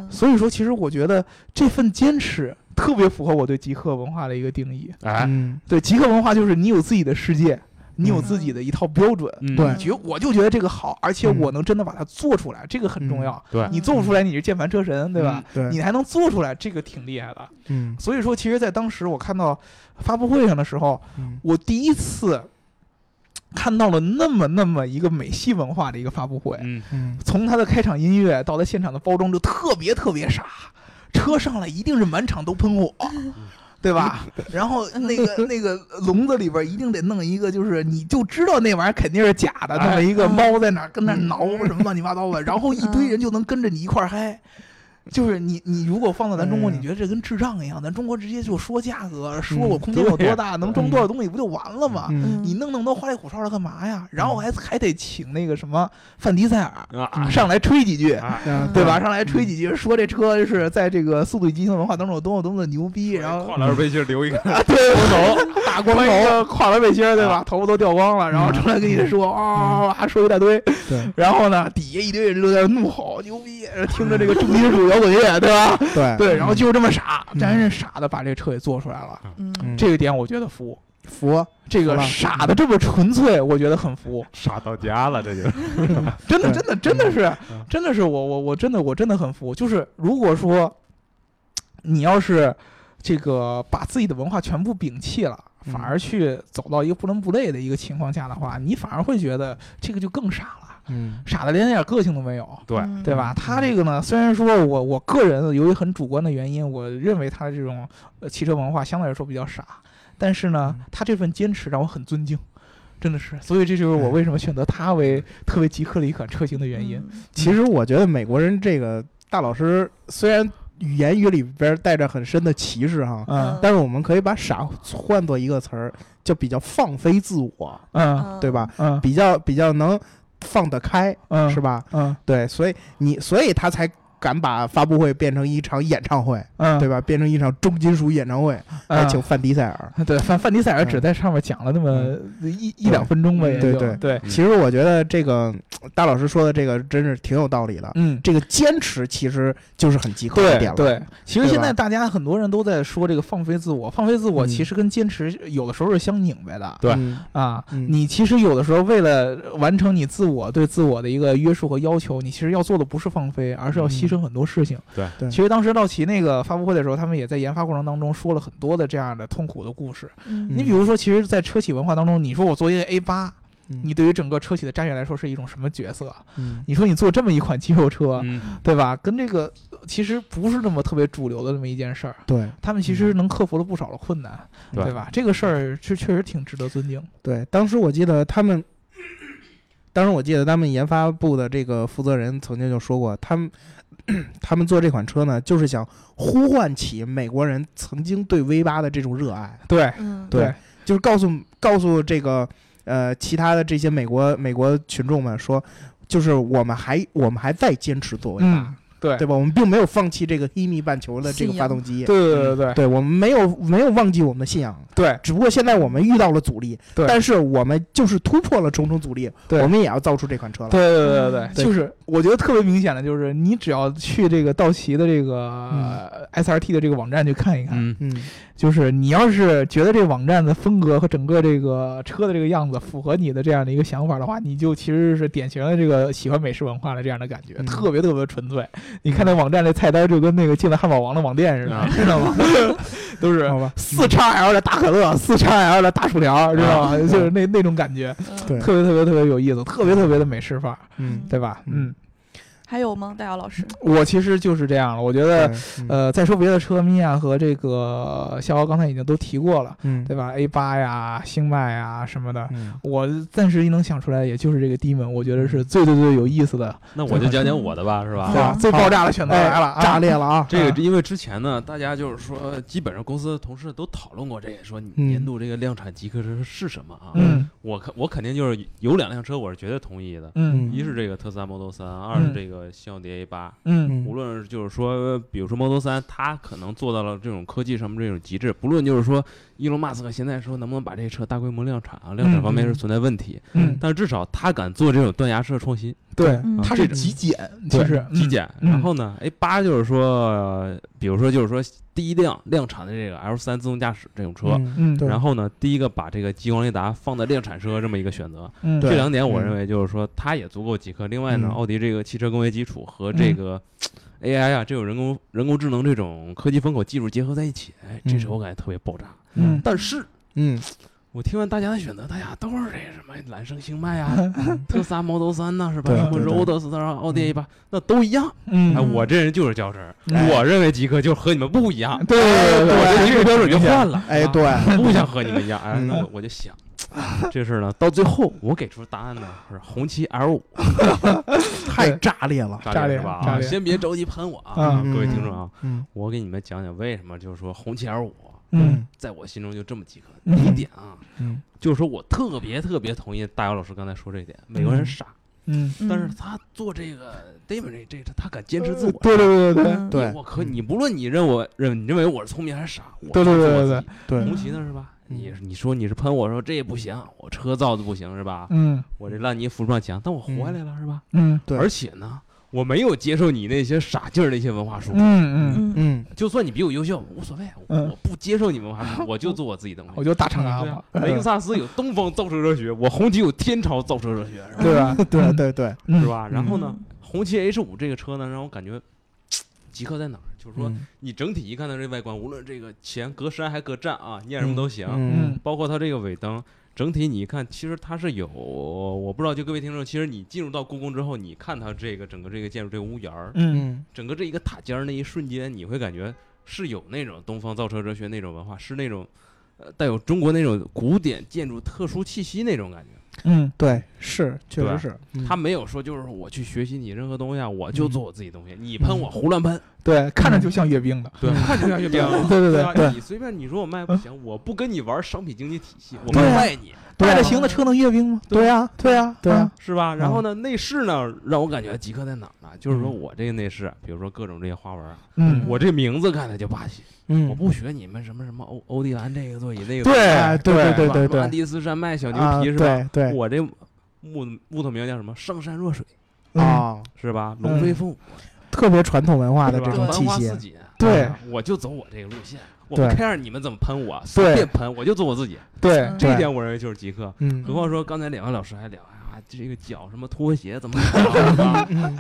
所以说，其实我觉得这份坚持特别符合我对极客文化的一个定义。哎，对，极客文化就是你有自己的世界。你有自己的一套标准，对，觉我就觉得这个好，而且我能真的把它做出来，这个很重要。对，你做不出来，你是键盘车神，对吧？对，你还能做出来，这个挺厉害的。嗯，所以说，其实，在当时我看到发布会上的时候，我第一次看到了那么那么一个美系文化的一个发布会。嗯嗯，从它的开场音乐到它现场的包装，就特别特别傻，车上来一定是满场都喷火。对吧？然后那个 那个笼子里边一定得弄一个，就是你就知道那玩意儿肯定是假的，那么一个猫在那跟那挠什么乱七八糟的，然后一堆人就能跟着你一块嗨。就是你，你如果放到咱中国，你觉得这跟智障一样？咱中国直接就说价格，说我空间有多大，能装多少东西，不就完了吗？你弄那么多花里胡哨的干嘛呀？然后还还得请那个什么范迪塞尔上来吹几句，对吧？上来吹几句，说这车是在这个速度与激情文化当中有多么多么的牛逼。然后跨栏背心留一个对头，大光头，跨栏背心，对吧？头发都掉光了，然后出来跟你说啊，说一大堆。对，然后呢，底下一堆人都在怒吼，牛逼，听着这个重金属。摇滚乐，对吧？对。对，然后就这么傻，真是傻的把这车给做出来了。嗯，这个点我觉得服。服，这个傻的这么纯粹，我觉得很服。傻到家了，这就。真的真的真的是真的是我我我真的我真的很服。就是如果说你要是这个把自己的文化全部摒弃了，反而去走到一个不伦不类的一个情况下的话，你反而会觉得这个就更傻了。嗯，傻的连点个性都没有，对对吧？他这个呢，虽然说我我个人由于很主观的原因，我认为他的这种呃汽车文化相对来说比较傻，但是呢，他这份坚持让我很尊敬，真的是。所以这就是我为什么选择他为特别极客的一款车型的原因。其实我觉得美国人这个大老师虽然语言语里边带着很深的歧视哈，嗯，但是我们可以把傻换作一个词儿，就比较放飞自我，嗯，对吧？嗯，比较比较能。放得开，嗯，是吧？嗯，对，所以你，所以他才。敢把发布会变成一场演唱会，嗯，对吧？变成一场重金属演唱会，还请范迪塞尔。对，范范迪塞尔只在上面讲了那么一一两分钟吧。对对对。其实我觉得这个大老师说的这个真是挺有道理的。嗯，这个坚持其实就是很极客的点了。对，其实现在大家很多人都在说这个放飞自我，放飞自我其实跟坚持有的时候是相拧巴的。对啊，你其实有的时候为了完成你自我对自我的一个约束和要求，你其实要做的不是放飞，而是要牺牲。很多事情，对对，其实当时道奇那个发布会的时候，他们也在研发过程当中说了很多的这样的痛苦的故事。你比如说，其实，在车企文化当中，你说我做一个 A 八，你对于整个车企的战略来说是一种什么角色？你说你做这么一款肌肉车，对吧？跟这个其实不是那么特别主流的这么一件事儿。对他们其实能克服了不少的困难，对吧？这个事儿是确实挺值得尊敬。对，当时我记得他们。当时我记得他们研发部的这个负责人曾经就说过，他们 他们做这款车呢，就是想呼唤起美国人曾经对 V 八的这种热爱。对，对，就是告诉告诉这个呃其他的这些美国美国群众们说，就是我们还我们还在坚持做 V 八。对对吧？我们并没有放弃这个黑米半球的这个发动机。对对对对，对我们没有没有忘记我们的信仰。对，只不过现在我们遇到了阻力。对，但是我们就是突破了重重阻力。对，我们也要造出这款车来。对对对对对，就是我觉得特别明显的就是，你只要去这个道奇的这个 SRT 的这个网站去看一看。嗯嗯。就是你要是觉得这网站的风格和整个这个车的这个样子符合你的这样的一个想法的话，你就其实是典型的这个喜欢美式文化的这样的感觉，特别特别纯粹。你看那网站那菜单就跟那个进了汉堡王的网店似的，知道吗？都是四叉 L 的大可乐，四叉 L 的大薯条，知道吗？就是那那种感觉，对，特别特别特别有意思，特别特别的美式范儿，嗯，对吧？嗯。还有吗，大姚老师？我其实就是这样了。我觉得，呃，再说别的车，米娅和这个逍遥刚才已经都提过了，嗯，对吧？A 八呀、星脉呀什么的，嗯，我暂时一能想出来，也就是这个低门，我觉得是最最最有意思的。那我就讲讲我的吧，是吧？对吧？最爆炸的选择来了，炸裂了啊！这个因为之前呢，大家就是说，基本上公司的同事都讨论过这个，说年度这个量产极客车是什么啊？嗯，我肯我肯定就是有两辆车，我是绝对同意的。嗯，一是这个特斯拉 Model 三，二是这个新奥迪 A 八。嗯，无论就是说，比如说 Model 三，它可能做到了这种科技上面这种极致。不论就是说，伊隆马斯克现在说能不能把这车大规模量产啊，量产方面是存在问题。嗯，但是至少他敢做这种断崖式的创新。对，它是极简，其实极简。然后呢，A 八就是说，比如说就是说第一辆量产的这个 L 三自动驾驶这种车。嗯，然后呢，第一个把这个激光雷达放在量产车这么一个选择。嗯，这两点我认为就是说它也足够极客。另外呢，奥迪这个汽车工业基础和这个 AI 啊这种人工人工智能这种科技风口技术结合在一起，哎，这车我感觉特别爆炸。嗯，但是，嗯。我听完大家的选择，大家都是这什么揽胜星脉啊，特斯拉 Model 三呐，是吧？什么 Roadster、奥迪 A 八，那都一样。嗯，哎，我这人就是较真儿，我认为极客就和你们不一样。对对对，我这个标准就换了。哎，对，不想和你们一样。哎，那我我就想，这事儿呢，到最后我给出答案呢是红旗 L 五，太炸裂了，炸裂是吧？先别着急喷我啊，各位听众啊，我给你们讲讲为什么就是说红旗 L 五。嗯，在我心中就这么几个。第一点啊，嗯，就是说我特别特别同意大姚老师刚才说这一点，美国人傻，嗯，但是他做这个 David 这这他敢坚持自我，对对对对对，我可你不论你认我认你认为我是聪明还是傻，对对对对对，红旗呢是吧？你你说你是喷我说这也不行，我车造的不行是吧？嗯，我这烂泥扶不上墙，但我活下来了是吧？嗯，对，而且呢。我没有接受你那些傻劲儿那些文化输出。嗯嗯嗯，就算你比我优秀，无所谓，我不接受你文化输出，我就做我自己东西。我就大长安嘛。雷克萨斯有东方造车热血，我红旗有天朝造车热血，对吧？对 对对，是吧？然后呢，红旗 H 五这个车呢，让我感觉极客在哪儿？就是说你整体一看它这外观，无论这个前格栅还隔栅啊，念什么都行，嗯，包括它这个尾灯。整体你一看，其实它是有，我不知道，就各位听众，其实你进入到故宫之后，你看它这个整个这个建筑这个屋檐儿，嗯，整个这一个塔尖儿那一瞬间，你会感觉是有那种东方造车哲学那种文化，是那种呃带有中国那种古典建筑特殊气息那种感觉。嗯，对，是，确实是，他没有说就是我去学习你任何东西啊，我就做我自己东西，你喷我胡乱喷，对，看着就像阅兵的，对，看着像阅兵，对对对对，你随便你说我卖不行，我不跟你玩商品经济体系，我不卖你，卖的行的车能阅兵吗？对呀，对呀，对呀，是吧？然后呢，内饰呢，让我感觉极客在哪呢？就是说我这个内饰，比如说各种这些花纹，嗯，我这名字看着就霸气。嗯，我不学你们什么什么欧欧迪兰这个座椅那个，对对对对对，安第斯山脉小牛皮是吧？对对，我这木木头名叫什么？上善若水啊，是吧？龙飞凤舞，特别传统文化的这种气息。对，我就走我这个路线，我不 care 你们怎么喷我，随便喷，我就做我自己。对，这一点我认为就是极客。嗯，何况说刚才两位老师还聊啊，这个脚什么拖鞋怎么？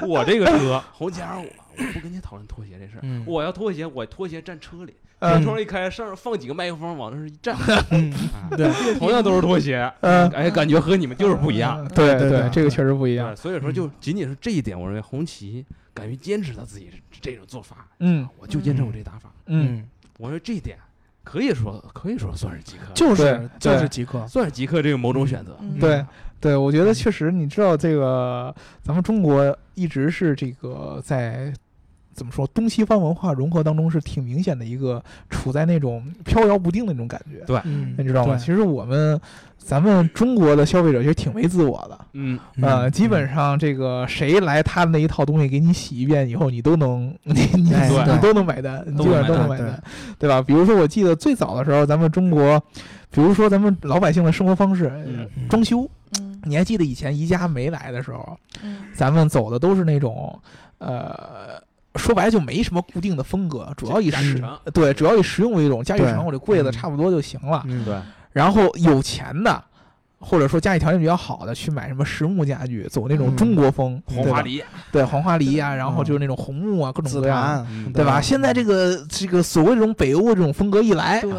我这个车红旗二五，我不跟你讨论拖鞋这事儿。我要拖鞋，我拖鞋站车里。车窗一开，上放几个麦克风，往那儿一站，对，同样都是拖鞋，哎，感觉和你们就是不一样。对对，这个确实不一样。所以说，就仅仅是这一点，我认为红旗敢于坚持他自己这种做法。嗯，我就坚持我这打法。嗯，我说这一点可以说可以说算是极客，就是就是极客，算是极客这个某种选择。对对，我觉得确实，你知道这个，咱们中国一直是这个在。怎么说？东西方文化融合当中是挺明显的一个处在那种飘摇不定的那种感觉。对，你知道吗？其实我们咱们中国的消费者其实挺没自我的。嗯，呃，基本上这个谁来他的那一套东西给你洗一遍以后，你都能 你你你都能买单，基本上都能买单，对吧？比如说，我记得最早的时候，咱们中国，比如说咱们老百姓的生活方式，装修，你还记得以前宜家没来的时候，咱们走的都是那种，呃。说白了就没什么固定的风格，主要以实对，主要以实用为主。家具城，我这柜子差不多就行了。对，然后有钱的。或者说家里条件比较好的，去买什么实木家具，走那种中国风，黄花梨，对黄花梨啊，然后就是那种红木啊，各种各样，对吧？现在这个这个所谓这种北欧这种风格一来，对，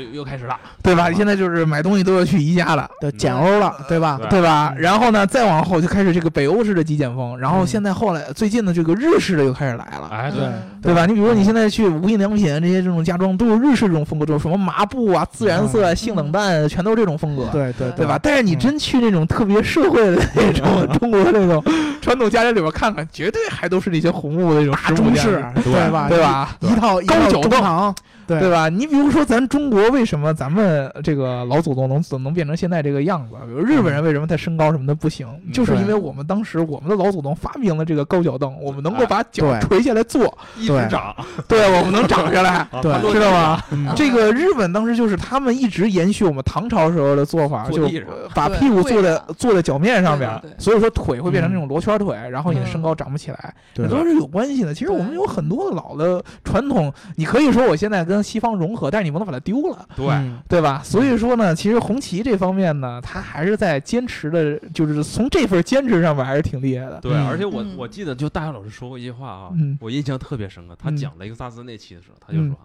又又开始了，对吧？现在就是买东西都要去宜家了，对，简欧了，对吧？对吧？然后呢，再往后就开始这个北欧式的极简风，然后现在后来最近的这个日式的又开始来了，哎，对，对吧？你比如说你现在去无印良品这些这种家装，都是日式这种风格，就是什么麻布啊、自然色、性冷淡，全都是这种风格，对对对吧？但是你真去那种特别社会的那种中国那种传统家庭里边看看，绝对还都是那些红木的那种大中式，对吧？对吧？一套高脚凳。对。吧？你比如说，咱中国为什么咱们这个老祖宗能能变成现在这个样子？比如日本人为什么他身高什么的不行？就是因为我们当时我们的老祖宗发明了这个高脚凳，我们能够把脚垂下来坐，一直长，对，我们能长下来，对，知道吗？这个日本当时就是他们一直延续我们唐朝时候的做法，就把屁股坐在坐在脚面上边，所以说腿会变成那种罗圈腿，然后你的身高长不起来，这都是有关系的。其实我们有很多老的传统，你可以说我现在跟西方融合，但是你不能把它丢了，对对吧？所以说呢，其实红旗这方面呢，他还是在坚持的，就是从这份坚持上面还是挺厉害的。对，而且我我记得就大学老师说过一句话啊，我印象特别深刻。他讲雷克萨斯那期的时候，他就说。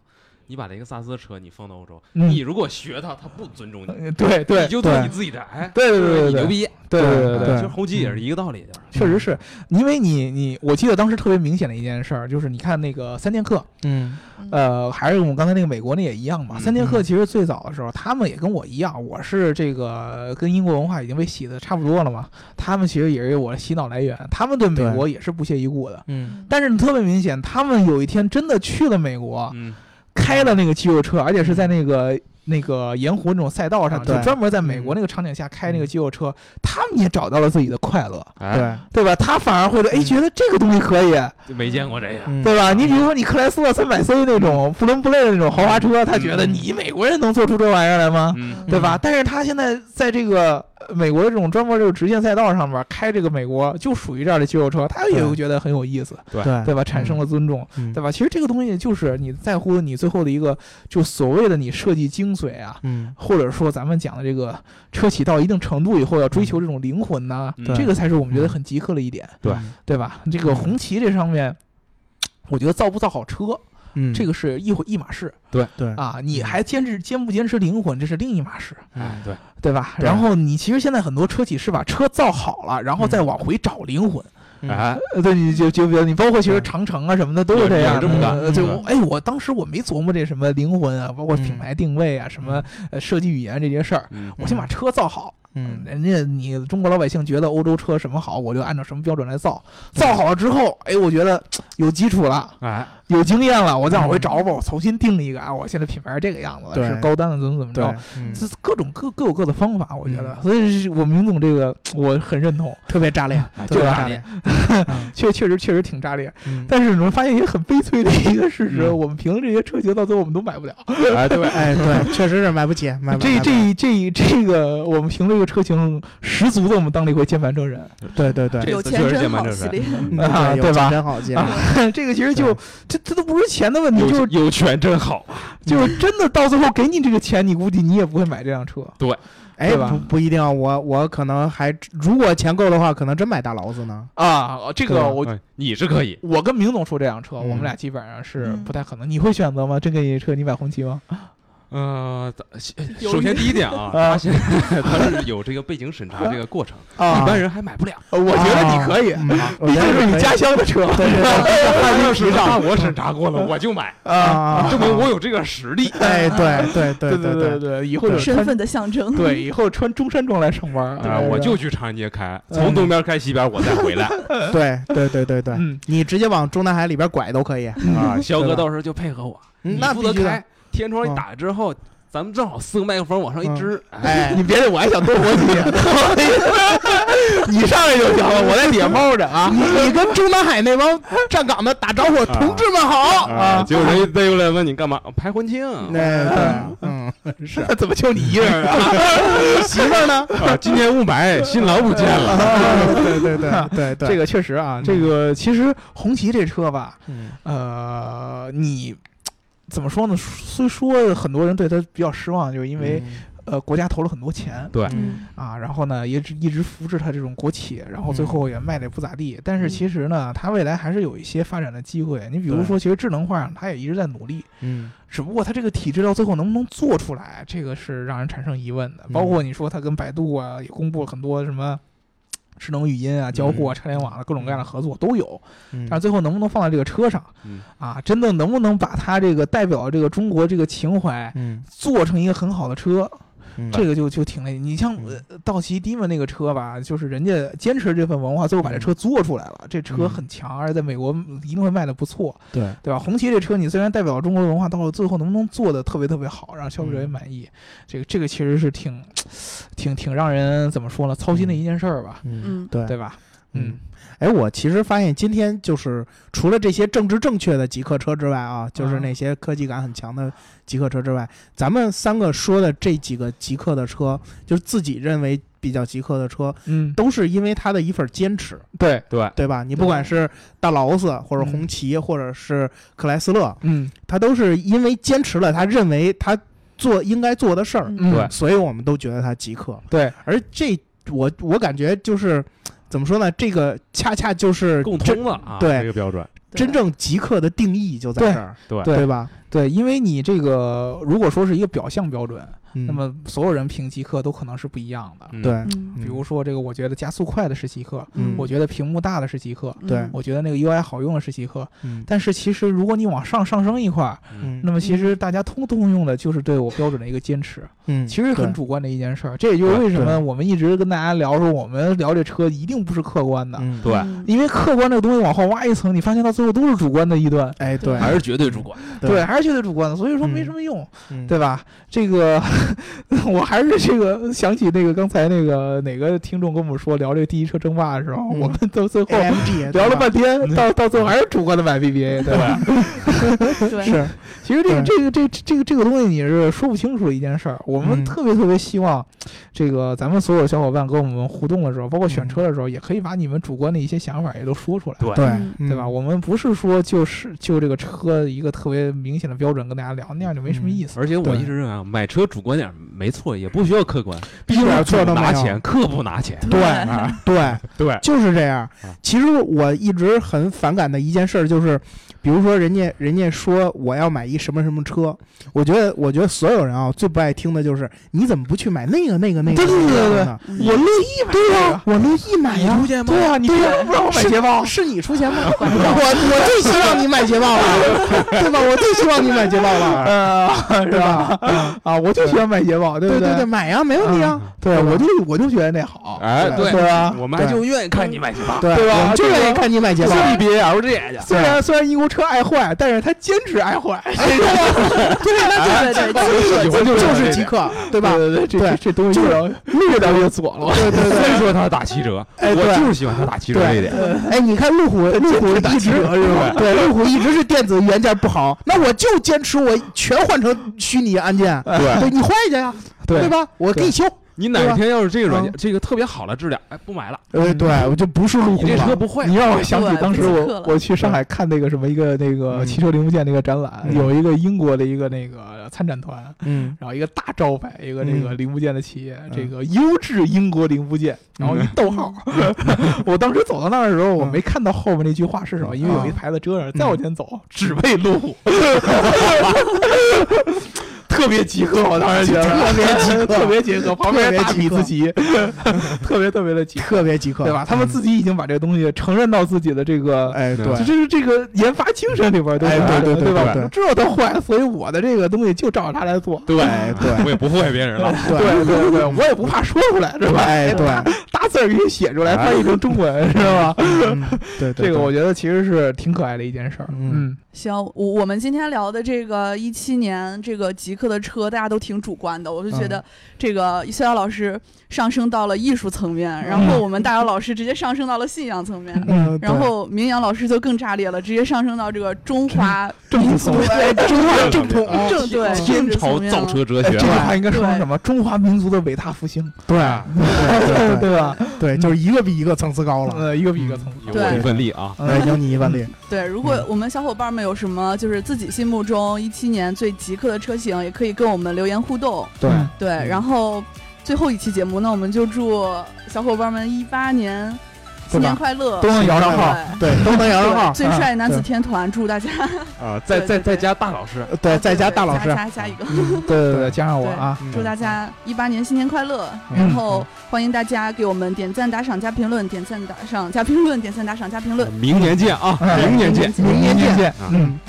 你把雷克萨斯车你放到欧洲，你如果学他，他不尊重你。对对，你就做你自己的。哎，对对对，你牛逼。对对对，其实红旗也是一个道理，确实是因为你你，我记得当时特别明显的一件事儿，就是你看那个三剑客，嗯，呃，还是我们刚才那个美国那也一样嘛。三剑客其实最早的时候，他们也跟我一样，我是这个跟英国文化已经被洗的差不多了嘛。他们其实也是我的洗脑来源，他们对美国也是不屑一顾的。嗯，但是特别明显，他们有一天真的去了美国。嗯。开了那个肌肉车，而且是在那个那个盐湖那种赛道上，就专门在美国那个场景下开那个肌肉车，他们也找到了自己的快乐，对。对吧？他反而会说，哎，觉得这个东西可以，没见过这个，对吧？你比如说你克莱斯勒三百 C 那种不伦不类的那种豪华车，他觉得你美国人能做出这玩意儿来吗？对吧？但是他现在在这个。美国的这种专门就是直线赛道上面开这个美国就属于这样的肌肉车，他也会觉得很有意思，对对吧？产生了尊重，对吧？其实这个东西就是你在乎你最后的一个，就所谓的你设计精髓啊，嗯，或者说咱们讲的这个车企到一定程度以后要追求这种灵魂呐，这个才是我们觉得很极客的一点，对对吧？这个红旗这上面，我觉得造不造好车。嗯，这个是一回一码事。对。对。啊，你还坚持坚不坚持灵魂，这是另一码事。哎，对。对吧？然后你其实现在很多车企是把车造好了，然后再往回找灵魂。哎，对，你就就比如你包括其实长城啊什么的都是这样，这么干。就哎，我当时我没琢磨这什么灵魂啊，包括品牌定位啊，什么呃设计语言这些事儿，我先把车造好。嗯，人家你中国老百姓觉得欧洲车什么好，我就按照什么标准来造。造好了之后，哎，我觉得有基础了，哎，有经验了，我再往回找吧，我重新定一个啊，我现在品牌是这个样子，是高端的，怎么怎么着，这各种各各有各的方法，我觉得。所以，我明总这个我很认同，特别炸裂，特别炸裂，确确实确实挺炸裂。但是你们发现一个很悲催的一个事实，我们评论这些车型到最后我们都买不了。哎，对，哎，对，确实是买不起，买不这这这这个我们评论。车型十足的，我们当了一回键盘车人。对对对，有钱真好系列啊，对吧？真好系列，这个其实就这这都不是钱的问题，就是有权真好，就是真的到最后给你这个钱，你估计你也不会买这辆车。对，哎，不不一定，我我可能还如果钱够的话，可能真买大劳斯呢。啊，这个我你是可以，我跟明总说这辆车，我们俩基本上是不太可能。你会选择吗？真给你车，你买红旗吗？呃，首先第一点啊，他现在他是有这个背景审查这个过程，一般人还买不了。我觉得你可以，毕竟是你家乡的车，要是让我审查过了，我就买啊，证明我有这个实力。哎，对 对对对对对，以后身份的象征。对，以后穿中山装来上班啊，我就去长安街开，从东边开西边，我再回来。对对对对对，你直接往中南海里边拐都可以啊。肖哥到时候就配合我，那负责开。天窗一打开之后，咱们正好四个麦克风往上一支，哎，你别的我还想多活几年，你上来就行了，我在底下猫着啊。你你跟中南海那帮站岗的打招呼，同志们好啊。结果人一逮过来问你干嘛？拍婚庆。对对，嗯，是，怎么就你一人啊？媳妇呢？啊，今年雾霾，新郎不见了。对对对对对，这个确实啊，这个其实红旗这车吧，呃，你。怎么说呢？虽说很多人对他比较失望，就是因为，呃，国家投了很多钱，对，啊，然后呢，也一直扶持他这种国企，然后最后也卖的不咋地。但是其实呢，他未来还是有一些发展的机会。你比如说，其实智能化上他也一直在努力，嗯，只不过他这个体制到最后能不能做出来，这个是让人产生疑问的。包括你说他跟百度啊也公布了很多什么。智能语音啊，交互啊，车联网的各种各样的合作都有，但最后能不能放在这个车上？啊，真的能不能把它这个代表这个中国这个情怀，做成一个很好的车？这个就就挺累。你像道奇迪曼那个车吧，就是人家坚持这份文化，最后把这车做出来了。这车很强，而且在美国一定会卖的不错。对对吧？红旗这车，你虽然代表中国的文化，到了最后能不能做的特别特别好，让消费者也满意？这个这个其实是挺挺挺让人怎么说呢？操心的一件事儿吧。嗯，对对吧？嗯。哎，我其实发现今天就是除了这些政治正确的极客车之外啊，就是那些科技感很强的极客车之外，咱们三个说的这几个极客的车，就是自己认为比较极客的车，嗯，都是因为他的一份坚持。对对对吧？你不管是大劳斯，或者红旗，或者是克莱斯勒，嗯，他都是因为坚持了他认为他做应该做的事儿，对，所以我们都觉得他极客。对，而这我我感觉就是。怎么说呢？这个恰恰就是共通了啊，对这个标准，真正极客的定义就在这儿，对对吧？对，因为你这个如果说是一个表象标准。那么所有人评极客都可能是不一样的，对。比如说这个，我觉得加速快的是极客，我觉得屏幕大的是极客，对。我觉得那个 UI 好用的是极客，嗯。但是其实如果你往上上升一块，嗯，那么其实大家通通用的就是对我标准的一个坚持，嗯。其实很主观的一件事儿，这也就是为什么我们一直跟大家聊说，我们聊这车一定不是客观的，嗯，对。因为客观这个东西往后挖一层，你发现到最后都是主观的一端，哎，对，还是绝对主观，对，还是绝对主观的，所以说没什么用，对吧？这个 我。还是这个想起那个刚才那个哪个听众跟我们说聊这个第一车争霸的时候，我们到最后聊了半天，到到最后还是主观的买 BBA，对吧？是，其实这个这个这这个这个东西你是说不清楚的一件事儿。我们特别特别希望，这个咱们所有小伙伴跟我们互动的时候，包括选车的时候，也可以把你们主观的一些想法也都说出来，对对吧？我们不是说就是就这个车一个特别明。显的标准跟大家聊，那样就没什么意思。而且我一直认为啊，买车主观点没错，也不需要客观，必须主拿钱，客不拿钱。对 对对，就是这样。其实我一直很反感的一件事就是。比如说，人家人家说我要买一什么什么车，我觉得我觉得所有人啊最不爱听的就是你怎么不去买那个那个那个？对对对对，我乐意买。对呀，我乐意买呀。对呀，你为什么不让我买捷豹？是你出钱吗？我我最希望你买捷豹了，对吧？我最希望你买捷豹了，是吧？啊，我就喜欢买捷豹，对对对对，买呀，没问题啊。对，我就我就觉得那好。哎，对吧？我们就愿意看你买捷豹，对吧？就愿意看你买捷豹。你比 LG 去。虽然虽然英国车爱坏，但是他坚持爱坏。对，对对对，就就是极客，对吧？对对对，这这东西就越聊越左了。对对对，所以 说他打七折，我就是喜欢他打七折这一点。哎，你看路虎，路虎一直是吧？对，路虎一直是电子元件不好，那我就坚持我全换成虚拟按键。对，你换一下呀，对吧？我给你修。你哪天要是这个软件，这个特别好的质量，哎，不买了。呃，对，我就不是路虎。这车不会。你让我想起当时我我去上海看那个什么一个那个汽车零部件那个展览，有一个英国的一个那个参展团，嗯，然后一个大招牌，一个那个零部件的企业，这个优质英国零部件，然后一逗号。我当时走到那儿的时候，我没看到后面那句话是什么，因为有一牌子遮着，再往前走，只为路虎。特别极客，我当时觉得。特别极客，特别极客，旁边大米自己，特别特别的极，特别极客，对吧？他们自己已经把这个东西承认到自己的这个，哎，对，就是这个研发精神里边，对对对对吧？知道它坏，所以我的这个东西就照着它来做，对 对，我也不祸害别人了，对对对，我也不怕说出来，是吧？哎，对，大字儿给你写出来，翻译成中文，是吧？对，这个我觉得其实是挺可爱的一件事儿，嗯。行，我我们今天聊的这个一七年这个极客的车，大家都挺主观的。我就觉得这个逍遥老师上升到了艺术层面，然后我们大姚老师直接上升到了信仰层面，然后明阳老师就更炸裂了，直接上升到这个中华民族中华正统正对天朝造车哲学。这句话应该说什么？中华民族的伟大复兴。对对吧？对，就是一个比一个层次高了，呃，一个比一个层次。有我一份力啊！有你一份力。对，如果我们小伙伴们。有什么就是自己心目中一七年最极客的车型，也可以跟我们留言互动。对对，然后最后一期节目，那我们就祝小伙伴们一八年。新年快乐！都能摇上号，对，都能摇上号。最帅男子天团，祝大家啊！再再再加大老师，对，再加大老师，加加一个，对对对，加上我啊！祝大家一八年新年快乐！然后欢迎大家给我们点赞、打赏、加评论，点赞、打赏、加评论，点赞、打赏、加评论。明年见啊！明年见，明年见，嗯。